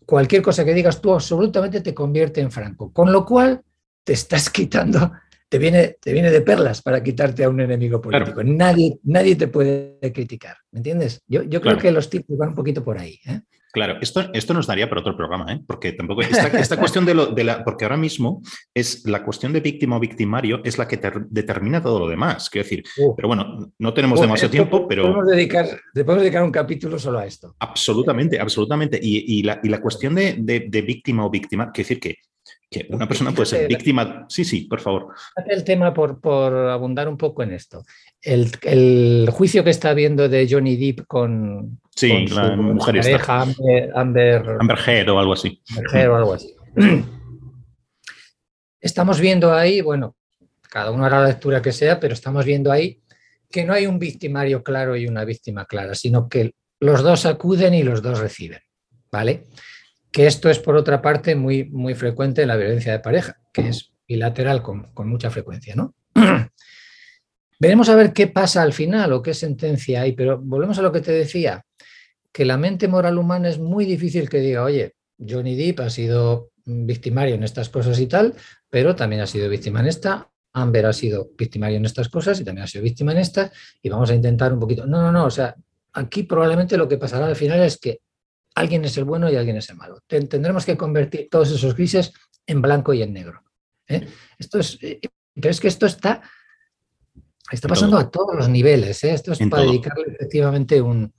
S2: cualquier cosa que digas tú absolutamente te convierte en franco. Con lo cual te estás quitando, te viene, te viene de perlas para quitarte a un enemigo político. Claro. Nadie, nadie te puede criticar, ¿me entiendes? Yo, yo creo claro. que los tipos van un poquito por ahí. ¿eh?
S1: Claro, esto, esto nos daría para otro programa, ¿eh? porque tampoco esta, esta cuestión de, lo, de la, porque ahora mismo es la cuestión de víctima o victimario es la que ter, determina todo lo demás. Quiero decir, uh, pero bueno, no tenemos uh, demasiado tiempo, pero
S2: podemos dedicar, podemos dedicar un capítulo solo a esto.
S1: Absolutamente, absolutamente. Y, y, la, y la, cuestión de, de, de, víctima o víctima, quiero decir que, que una persona puede ser víctima. Sí, sí, por favor.
S2: El tema por, por abundar un poco en esto. El, el, juicio que está habiendo de Johnny Depp con,
S1: Sí,
S2: con
S1: la
S2: su
S1: mujer
S2: pareja, Amber, Amber,
S1: Amber Heard o algo así.
S2: Amber Heard o algo así. Estamos viendo ahí, bueno, cada uno hará la lectura que sea, pero estamos viendo ahí que no hay un victimario claro y una víctima clara, sino que los dos acuden y los dos reciben, ¿vale? Que esto es, por otra parte, muy, muy frecuente en la violencia de pareja, que es bilateral con, con mucha frecuencia, ¿no? Veremos a ver qué pasa al final o qué sentencia hay, pero volvemos a lo que te decía, que la mente moral humana es muy difícil que diga, oye, Johnny Depp ha sido victimario en estas cosas y tal, pero también ha sido víctima en esta, Amber ha sido victimario en estas cosas y también ha sido víctima en esta, y vamos a intentar un poquito. No, no, no, o sea, aquí probablemente lo que pasará al final es que alguien es el bueno y alguien es el malo. Tendremos que convertir todos esos grises en blanco y en negro. ¿eh? Esto es, eh, pero es que esto está Está pasando a todos los niveles. ¿eh? Esto es para dedicarle efectivamente un,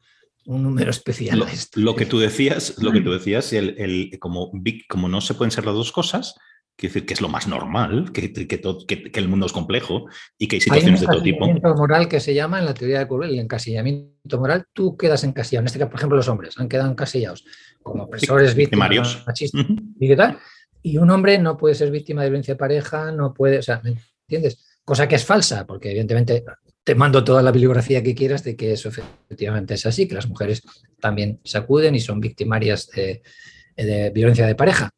S2: número especial.
S1: Lo, a esto. lo, que tú decías, lo que tú decías, el, el, como, como no se pueden ser las dos cosas, quiere decir que es lo más normal, que, que, que, el mundo es complejo y que hay situaciones de todo tipo.
S2: Un moral que se llama en la teoría de Corbel el encasillamiento moral. Tú quedas encasillado. En este caso, por ejemplo, los hombres han quedado encasillados como opresores, víctimas, machistas y qué tal. Y un hombre no puede ser víctima de violencia de pareja, no puede, o sea, ¿me entiendes? cosa que es falsa, porque evidentemente te mando toda la bibliografía que quieras de que eso efectivamente es así, que las mujeres también se acuden y son victimarias de, violencia de pareja.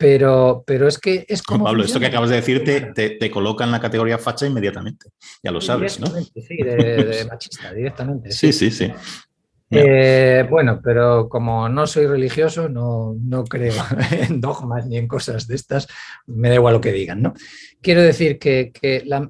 S2: Pero, pero es que es como.
S1: Pablo, esto que acabas de decir te, te, coloca en la categoría facha inmediatamente. Ya lo sabes, ¿no?
S2: Sí, de, machista, directamente.
S1: sí, sí. sí.
S2: Eh, bueno, pero como no soy religioso, no, no, creo en dogmas ni en cosas de estas, me da igual lo que digan, ¿no? Quiero decir que,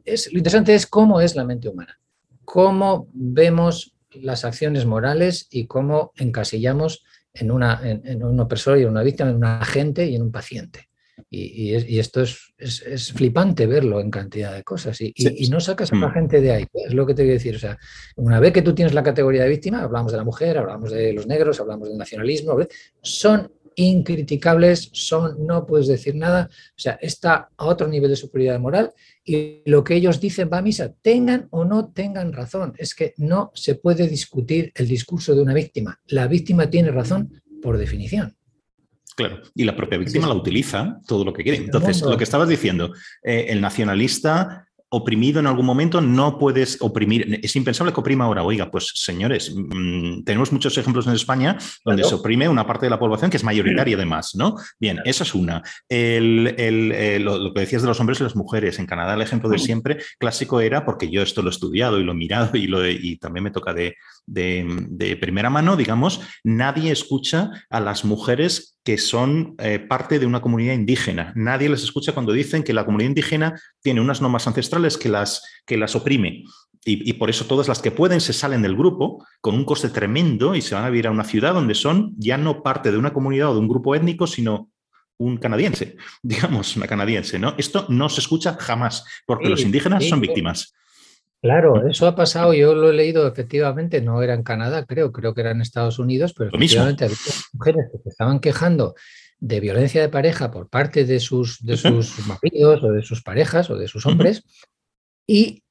S2: es, lo interesante es cómo es la mente humana, cómo vemos las acciones morales y cómo encasillamos en, una, en, en un opresor y en una víctima, en un agente y en un paciente. Y, esto es, flipante verlo en cantidad de cosas. Y, no sacas a la mm. gente de ahí. Es lo que te a decir. O sea, una vez que tú tienes la categoría de víctima, hablamos de la mujer, hablamos de los negros, hablamos del nacionalismo, son incriticables, son, no puedes decir nada. O sea, está a otro nivel de superioridad moral y lo que ellos dicen va a misa, tengan o no tengan razón. Es que no se puede discutir el discurso de una víctima. La víctima tiene razón por definición.
S1: Claro, y la propia víctima la utiliza todo lo que quiere. Entonces, lo que estabas diciendo, eh, el nacionalista oprimido en algún momento, no puedes oprimir. Es impensable que oprima ahora. Oiga, pues señores, mm, tenemos muchos ejemplos en España donde se oprime una parte de la población que es mayoritaria además, ¿no? Bien, esa es una. El, eh, lo, que decías de los hombres y las mujeres. En Canadá el ejemplo de mm. siempre clásico era, porque yo esto lo he estudiado y lo he mirado y, lo y también me toca de, de, primera mano, digamos, nadie escucha a las mujeres que son eh, parte de una comunidad indígena. Nadie les escucha cuando dicen que la comunidad indígena tiene unas normas ancestrales que las, que las oprime. Y, por eso todas las que pueden se salen del grupo con un coste tremendo y se van a vivir a una ciudad donde son ya no parte de una comunidad o de un grupo étnico, sino un canadiense, digamos, una canadiense. ¿no? Esto no se escucha jamás, porque los indígenas son víctimas.
S2: Claro, eso ha pasado, yo lo he leído efectivamente, no era en Canadá, creo, creo que era en Estados Unidos, pero efectivamente había mujeres que se estaban quejando de violencia de pareja por parte de sus, de sus maridos o de sus parejas o de sus hombres, y,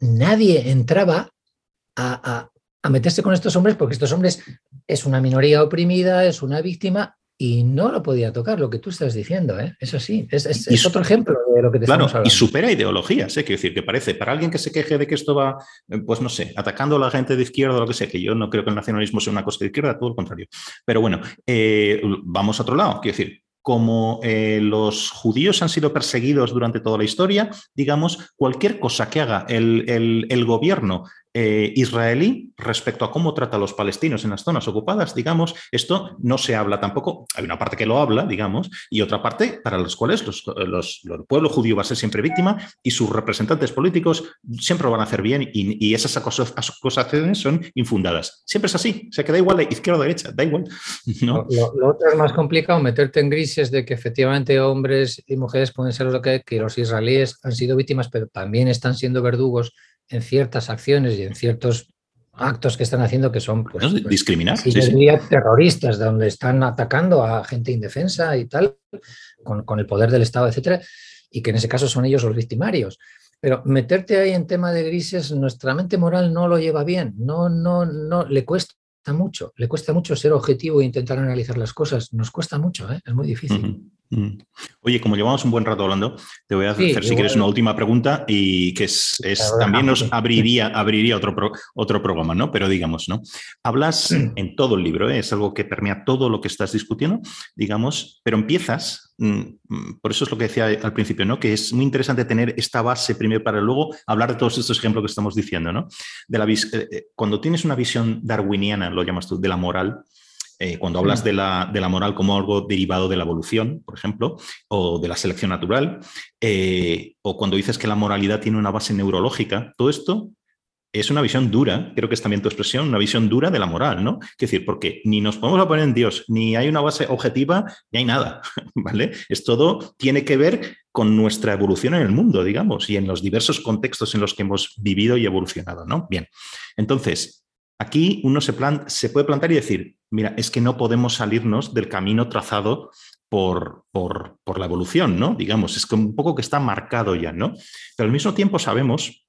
S2: nadie entraba a, a meterse con estos hombres porque estos hombres es una minoría oprimida, es una víctima y no lo podía tocar, lo que tú estás diciendo, ¿eh? es así, es, es, otro ejemplo de lo que te claro,
S1: Y supera ideologías, ¿eh? quiero decir, que parece, para alguien que se queje de que esto va, eh, pues no sé, atacando a la gente de izquierda o lo que sea, que yo no creo que el nacionalismo sea una cosa de izquierda, todo lo contrario. Pero bueno, eh, vamos a otro lado, quiero decir, como los judíos han sido perseguidos durante toda la historia, digamos, cualquier cosa que haga el, el, el gobierno eh, israelí respecto a cómo trata a los palestinos en las zonas ocupadas, digamos, esto no se habla tampoco. Hay una parte que lo habla, digamos, y otra parte para las cuales los, el pueblo judío va a ser siempre víctima y sus representantes políticos siempre lo van a hacer bien y, esas acusaciones son infundadas. Siempre es así, se queda igual de izquierda o derecha, da igual.
S2: ¿no? Lo, otro es más complicado, meterte en grises de que efectivamente hombres y mujeres pueden ser lo que, que los israelíes han sido víctimas, pero también están siendo verdugos en ciertas acciones y en ciertos actos que están haciendo que son pues,
S1: pues discriminar
S2: terroristas donde están atacando a gente indefensa y tal con, el poder del Estado etcétera y que en ese caso son ellos los victimarios. Pero meterte ahí en tema de grises nuestra mente moral no lo lleva bien. No no no le cuesta mucho le cuesta mucho ser objetivo e intentar analizar las cosas. Nos cuesta mucho ¿eh? es muy difícil.
S1: Oye, como llevamos un buen rato hablando, te voy a hacer, si quieres, una última pregunta y que es, también nos abriría, abriría otro, otro programa, ¿no? Pero digamos, ¿no? Hablas en todo el libro, ¿eh? es algo que permea todo lo que estás discutiendo, digamos, pero empiezas, mm, mm, por eso es lo que decía al principio, ¿no? Que es muy interesante tener esta base primero para luego hablar de todos estos ejemplos que estamos diciendo, ¿no? De la, eh, eh, cuando tienes una visión darwiniana, lo llamas tú, de la moral, eh, cuando hablas mm. de la, moral como algo derivado de la evolución, por ejemplo, o de la selección natural, eh, o cuando dices que la moralidad tiene una base neurológica, todo esto es una visión dura, creo que es también tu expresión, una visión dura de la moral, ¿no? Es decir, porque ni nos podemos poner en Dios, ni hay una base objetiva, ni hay nada, ¿vale? Es todo, tiene que ver con nuestra evolución en el mundo, digamos, y en los diversos contextos en los que hemos vivido y evolucionado, ¿no? Bien, entonces, Aquí uno se, se, puede plantar y decir, mira, es que no podemos salirnos del camino trazado por, por, por, la evolución, ¿no? Digamos, es que un poco que está marcado ya, ¿no? Pero al mismo tiempo sabemos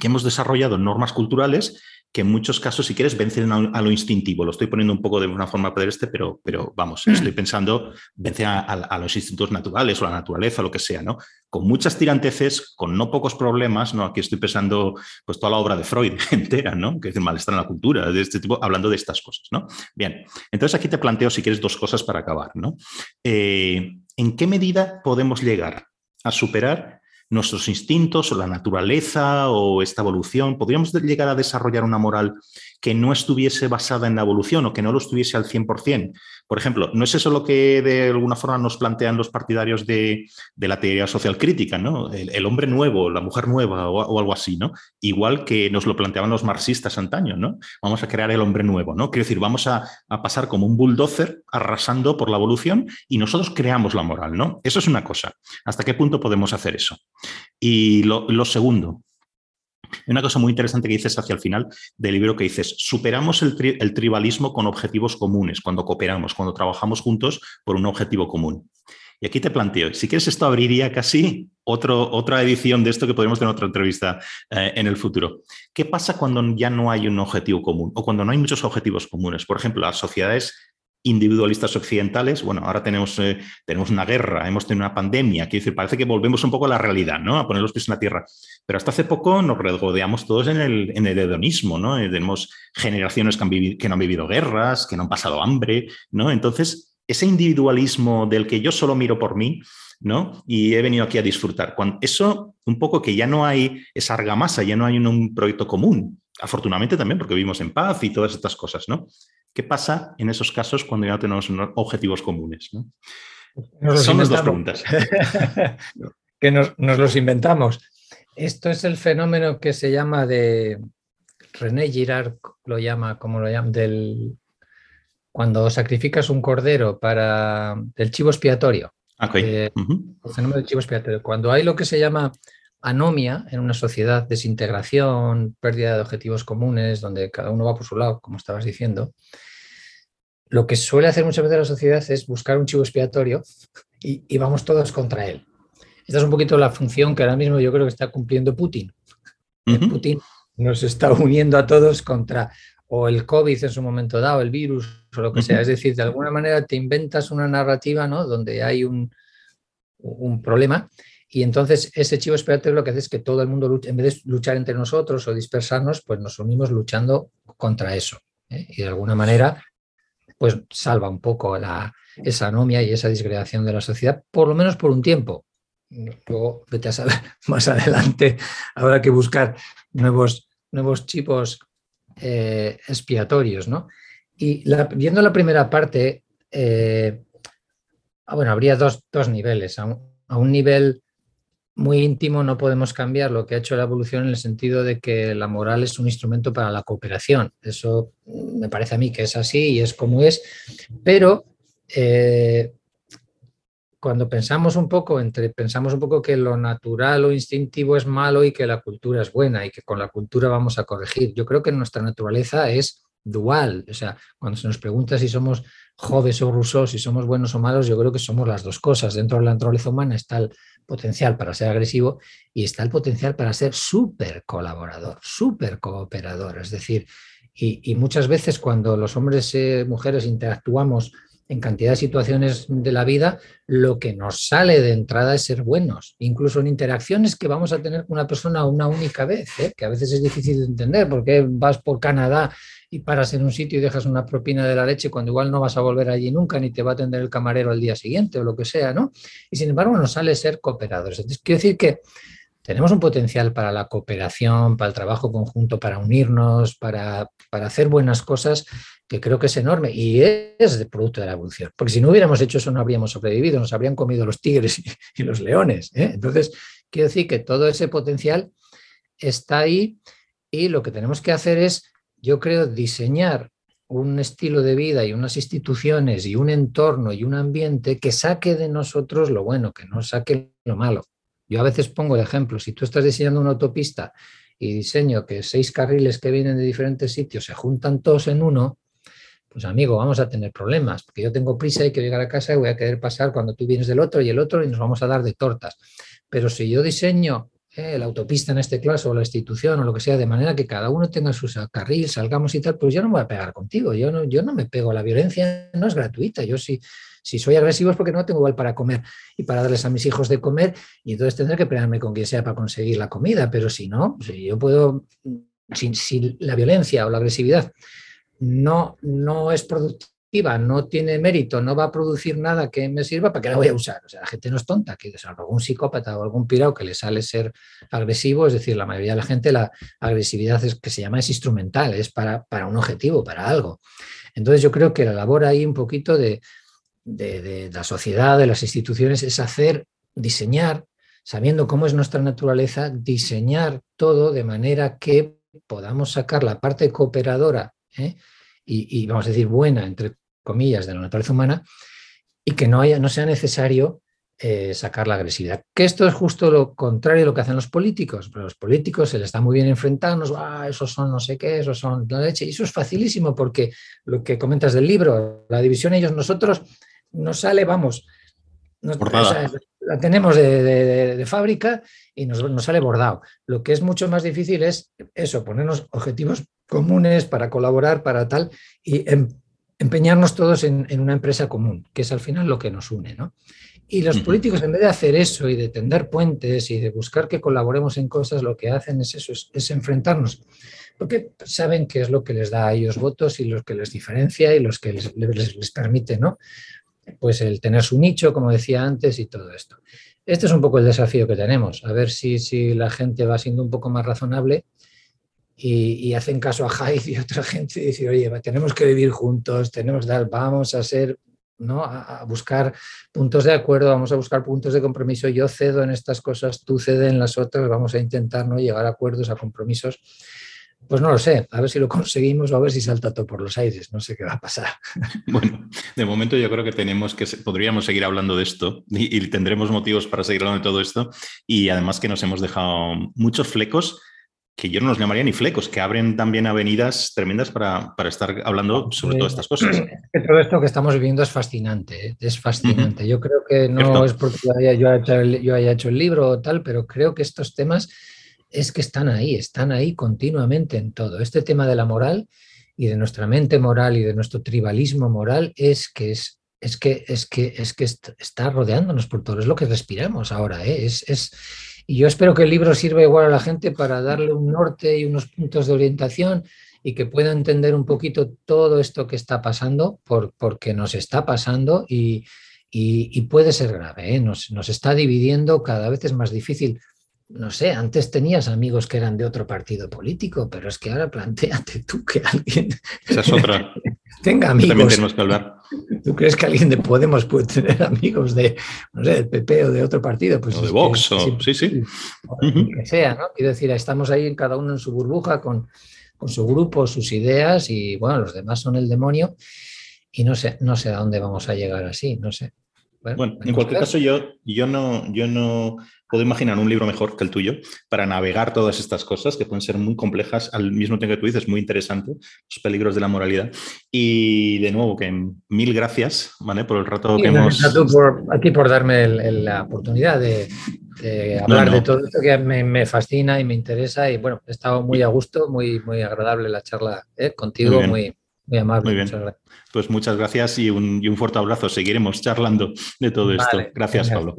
S1: que hemos desarrollado normas culturales que en muchos casos, si quieres, vencen a, lo instintivo. Lo estoy poniendo un poco de una forma este, pero, pero vamos, estoy pensando, vence a, los instintos naturales o a la naturaleza, o lo que sea, ¿no? Con muchas tiranteces, con no pocos problemas, ¿no? Aquí estoy pensando, pues, toda la obra de Freud entera, ¿no? Que es el malestar en la cultura, de este tipo, hablando de estas cosas, ¿no? Bien, entonces aquí te planteo, si quieres, dos cosas para acabar, ¿no? Eh, ¿En qué medida podemos llegar a superar nuestros instintos o la naturaleza o esta evolución, podríamos llegar a desarrollar una moral que no estuviese basada en la evolución o que no lo estuviese al 100%. Por ejemplo, ¿no es eso lo que de alguna forma nos plantean los partidarios de, la teoría social crítica, ¿no? El, hombre nuevo, la mujer nueva o, algo así, ¿no? Igual que nos lo planteaban los marxistas antaño, ¿no? Vamos a crear el hombre nuevo, ¿no? Quiero decir, vamos a, pasar como un bulldozer arrasando por la evolución y nosotros creamos la moral, ¿no? Eso es una cosa. ¿Hasta qué punto podemos hacer eso? Y lo segundo, una cosa muy interesante que dices hacia el final del libro que dices, superamos el, tribalismo con objetivos comunes, cuando cooperamos, cuando trabajamos juntos por un objetivo común. Y aquí te planteo, si quieres esto abriría casi otro, otra edición de esto que podemos tener otra entrevista eh, en el futuro. ¿Qué pasa cuando ya no hay un objetivo común o cuando no hay muchos objetivos comunes? Por ejemplo, las sociedades individualistas occidentales, bueno, ahora tenemos, eh, tenemos una guerra, hemos tenido una pandemia, quiero decir, parece que volvemos un poco a la realidad, ¿no? A poner los pies en la tierra. Pero hasta hace poco nos regodeamos todos en el, hedonismo, ¿no? Eh, tenemos generaciones que, han vivido, que no han vivido guerras, que no han pasado hambre, ¿no? Entonces, ese individualismo del que yo solo miro por mí, ¿no? Y he venido aquí a disfrutar. Cuando, eso, un poco que ya no hay esa argamasa, ya no hay un proyecto común, afortunadamente también porque vivimos en paz y todas estas cosas, ¿no? ¿Qué pasa en esos casos cuando ya tenemos objetivos comunes?
S2: Son las dos preguntas. que nos, los inventamos. Esto es el fenómeno que se llama de René Girard lo llama, como lo llama, del cuando sacrificas un cordero para el chivo expiatorio. Eh, el fenómeno del chivo expiatorio. Cuando hay lo que se llama anomia en una sociedad, desintegración, pérdida de objetivos comunes, donde cada uno va por su lado, como estabas diciendo, lo que suele hacer muchas veces la sociedad es buscar un chivo expiatorio y, vamos todos contra él. Esta es un poquito la función que ahora mismo yo creo que está cumpliendo Putin. Putin nos está uniendo a todos contra o el COVID en su momento dado, el virus o lo que sea. Es decir, de alguna manera te inventas una narrativa ¿no? donde hay un, un problema y entonces ese chivo expiatorio lo que hace es que todo el mundo, en vez de luchar entre nosotros o dispersarnos, pues nos unimos luchando contra eso. ¿eh? Y de alguna manera pues salva un poco la, esa anomia y esa disgregación de la sociedad, por lo menos por un tiempo. Luego, vete a saber, más adelante habrá que buscar nuevos, nuevos chivos eh, expiatorios, ¿no? Y viendo la primera parte, eh, ah, bueno, habría dos, niveles. A un, nivel muy íntimo no podemos cambiar lo que ha hecho la evolución en el sentido de que la moral es un instrumento para la cooperación. Eso me parece a mí que es así y es como es, pero eh, cuando pensamos un poco entre pensamos un poco que lo natural o instintivo es malo y que la cultura es buena y que con la cultura vamos a corregir. Yo creo que nuestra naturaleza es dual, o sea, cuando se nos pregunta si somos jóvenes o rusos, si somos buenos o malos, yo creo que somos las dos cosas. Dentro de la naturaleza humana está el potencial para ser agresivo y está el potencial para ser súper colaborador, súper cooperador. Es decir, y, muchas veces cuando los hombres y mujeres interactuamos en cantidad de situaciones de la vida, lo que nos sale de entrada es ser buenos, incluso en interacciones que vamos a tener con una persona una única vez, ¿eh? que a veces es difícil de entender, porque vas por Canadá y paras en un sitio y dejas una propina de la leche cuando igual no vas a volver allí nunca, ni te va a atender el camarero al día siguiente o lo que sea, ¿no? Y sin embargo nos sale ser cooperadores. Entonces, quiero decir que tenemos un potencial para la cooperación, para el trabajo conjunto, para unirnos, para, para hacer buenas cosas que creo que es enorme y es de producto de la evolución. Porque si no hubiéramos hecho eso no habríamos sobrevivido, nos habrían comido los tigres y, los leones. ¿eh? Entonces, quiero decir que todo ese potencial está ahí y lo que tenemos que hacer es, yo creo, diseñar un estilo de vida y unas instituciones y un entorno y un ambiente que saque de nosotros lo bueno, que no saque lo malo. Yo a veces pongo de ejemplo, si tú estás diseñando una autopista y diseño que seis carriles que vienen de diferentes sitios se juntan todos en uno, pues amigo, vamos a tener problemas, porque yo tengo prisa y quiero llegar a casa y voy a querer pasar cuando tú vienes del otro y el otro y nos vamos a dar de tortas. Pero si yo diseño eh, la autopista en este caso o la institución o lo que sea, de manera que cada uno tenga su carril, salgamos y tal, pues yo no me voy a pegar contigo, yo no, yo no me pego, la violencia no es gratuita, yo sí. Si, soy agresivo es porque no tengo igual para comer y para darles a mis hijos de comer y entonces tendré que pelearme con quien sea para conseguir la comida, pero si no, si yo puedo, si la violencia o la agresividad no, no es productiva, no tiene mérito, no va a producir nada que me sirva, ¿para qué la voy a usar? O sea, la gente no es tonta, que algún psicópata o algún pirado que le sale ser agresivo, es decir, la mayoría de la gente la agresividad es que se llama es instrumental, es para, para un objetivo, para algo. Entonces yo creo que la labor ahí un poquito de, de la sociedad, de las instituciones, es hacer, diseñar, sabiendo cómo es nuestra naturaleza, diseñar todo de manera que podamos sacar la parte cooperadora ¿eh? y, vamos a decir buena, entre comillas, de la naturaleza humana, y que no, haya, no sea necesario eh, sacar la agresividad. Que esto es justo lo contrario de lo que hacen los políticos. Pero los políticos se les está muy bien enfrentarnos, ah, esos son no sé qué, esos son la leche. Y eso es facilísimo porque lo que comentas del libro, la división ellos, nosotros, nos sale, vamos, la tenemos de, fábrica y nos, nos, sale bordado. Lo que es mucho más difícil es eso, ponernos objetivos comunes para colaborar, para tal, y em, empeñarnos todos en, una empresa común, que es al final lo que nos une. ¿no? Y los políticos, en vez de hacer eso y de tender puentes y de buscar que colaboremos en cosas, lo que hacen es eso, es, enfrentarnos, porque saben que es lo que les da a ellos votos y lo que les diferencia y los que les, les, les permite, ¿no? pues el tener su nicho, como decía antes, y todo esto. Este es un poco el desafío que tenemos, a ver si, si la gente va siendo un poco más razonable y, hacen caso a Hyde y otra gente y dice, oye, tenemos que vivir juntos, tenemos dar, vamos a ser, ¿no? A, buscar puntos de acuerdo, vamos a buscar puntos de compromiso. Yo cedo en estas cosas, tú cedes en las otras, vamos a intentar ¿no? llegar a acuerdos, a compromisos pues no lo sé, a ver si lo conseguimos o a ver si salta todo por los aires, no sé qué va a pasar.
S1: Bueno, de momento yo creo que tenemos que, podríamos seguir hablando de esto y, tendremos motivos para seguir hablando de todo esto y además que nos hemos dejado muchos flecos que yo no los llamaría ni flecos, que abren también avenidas tremendas para, estar hablando sobre todas estas cosas.
S2: todo esto que estamos viviendo es fascinante, ¿eh? es fascinante. Yo creo que no es porque yo haya hecho el libro o tal, pero creo que estos temas es que están ahí, están ahí continuamente en todo. Este tema de la moral y de nuestra mente moral y de nuestro tribalismo moral es que es, es que es que es que está rodeándonos por todo, es lo que respiramos ahora, ¿eh? es, es, y yo espero que el libro sirva igual a la gente para darle un norte y unos puntos de orientación y que pueda entender un poquito todo esto que está pasando, por, porque nos está pasando y, y, puede ser grave, ¿eh? nos, nos está dividiendo, cada vez es más difícil no sé, antes tenías amigos que eran de otro partido político, pero es que ahora planteate tú que alguien
S1: Esa es otra.
S2: tenga amigos.
S1: También tenemos que hablar.
S2: ¿Tú crees que alguien de Podemos puede tener amigos de, no sé, del PP o de otro partido?
S1: Pues o de Vox, o, sí, sí.
S2: que sea, ¿no? Quiero decir, estamos ahí cada uno en su burbuja con, con su grupo, sus ideas y bueno, los demás son el demonio y no sé, no sé a dónde vamos a llegar así, no sé.
S1: Bueno, en cualquier caso, yo, yo, no, yo no puedo imaginar un libro mejor que el tuyo para navegar todas estas cosas que pueden ser muy complejas, al mismo tiempo que tú dices, muy interesante, los peligros de la moralidad. Y de nuevo, que mil gracias ¿vale? por el rato que hemos...
S2: Por, aquí por darme la oportunidad de, hablar de todo esto que me, fascina y me interesa. Y bueno, he estado muy a gusto, muy, muy agradable la charla ¿eh? contigo, muy, Muy amable.
S1: Muy bien. Pues muchas gracias y un, fuerte abrazo. Seguiremos charlando de todo esto. Gracias, Pablo.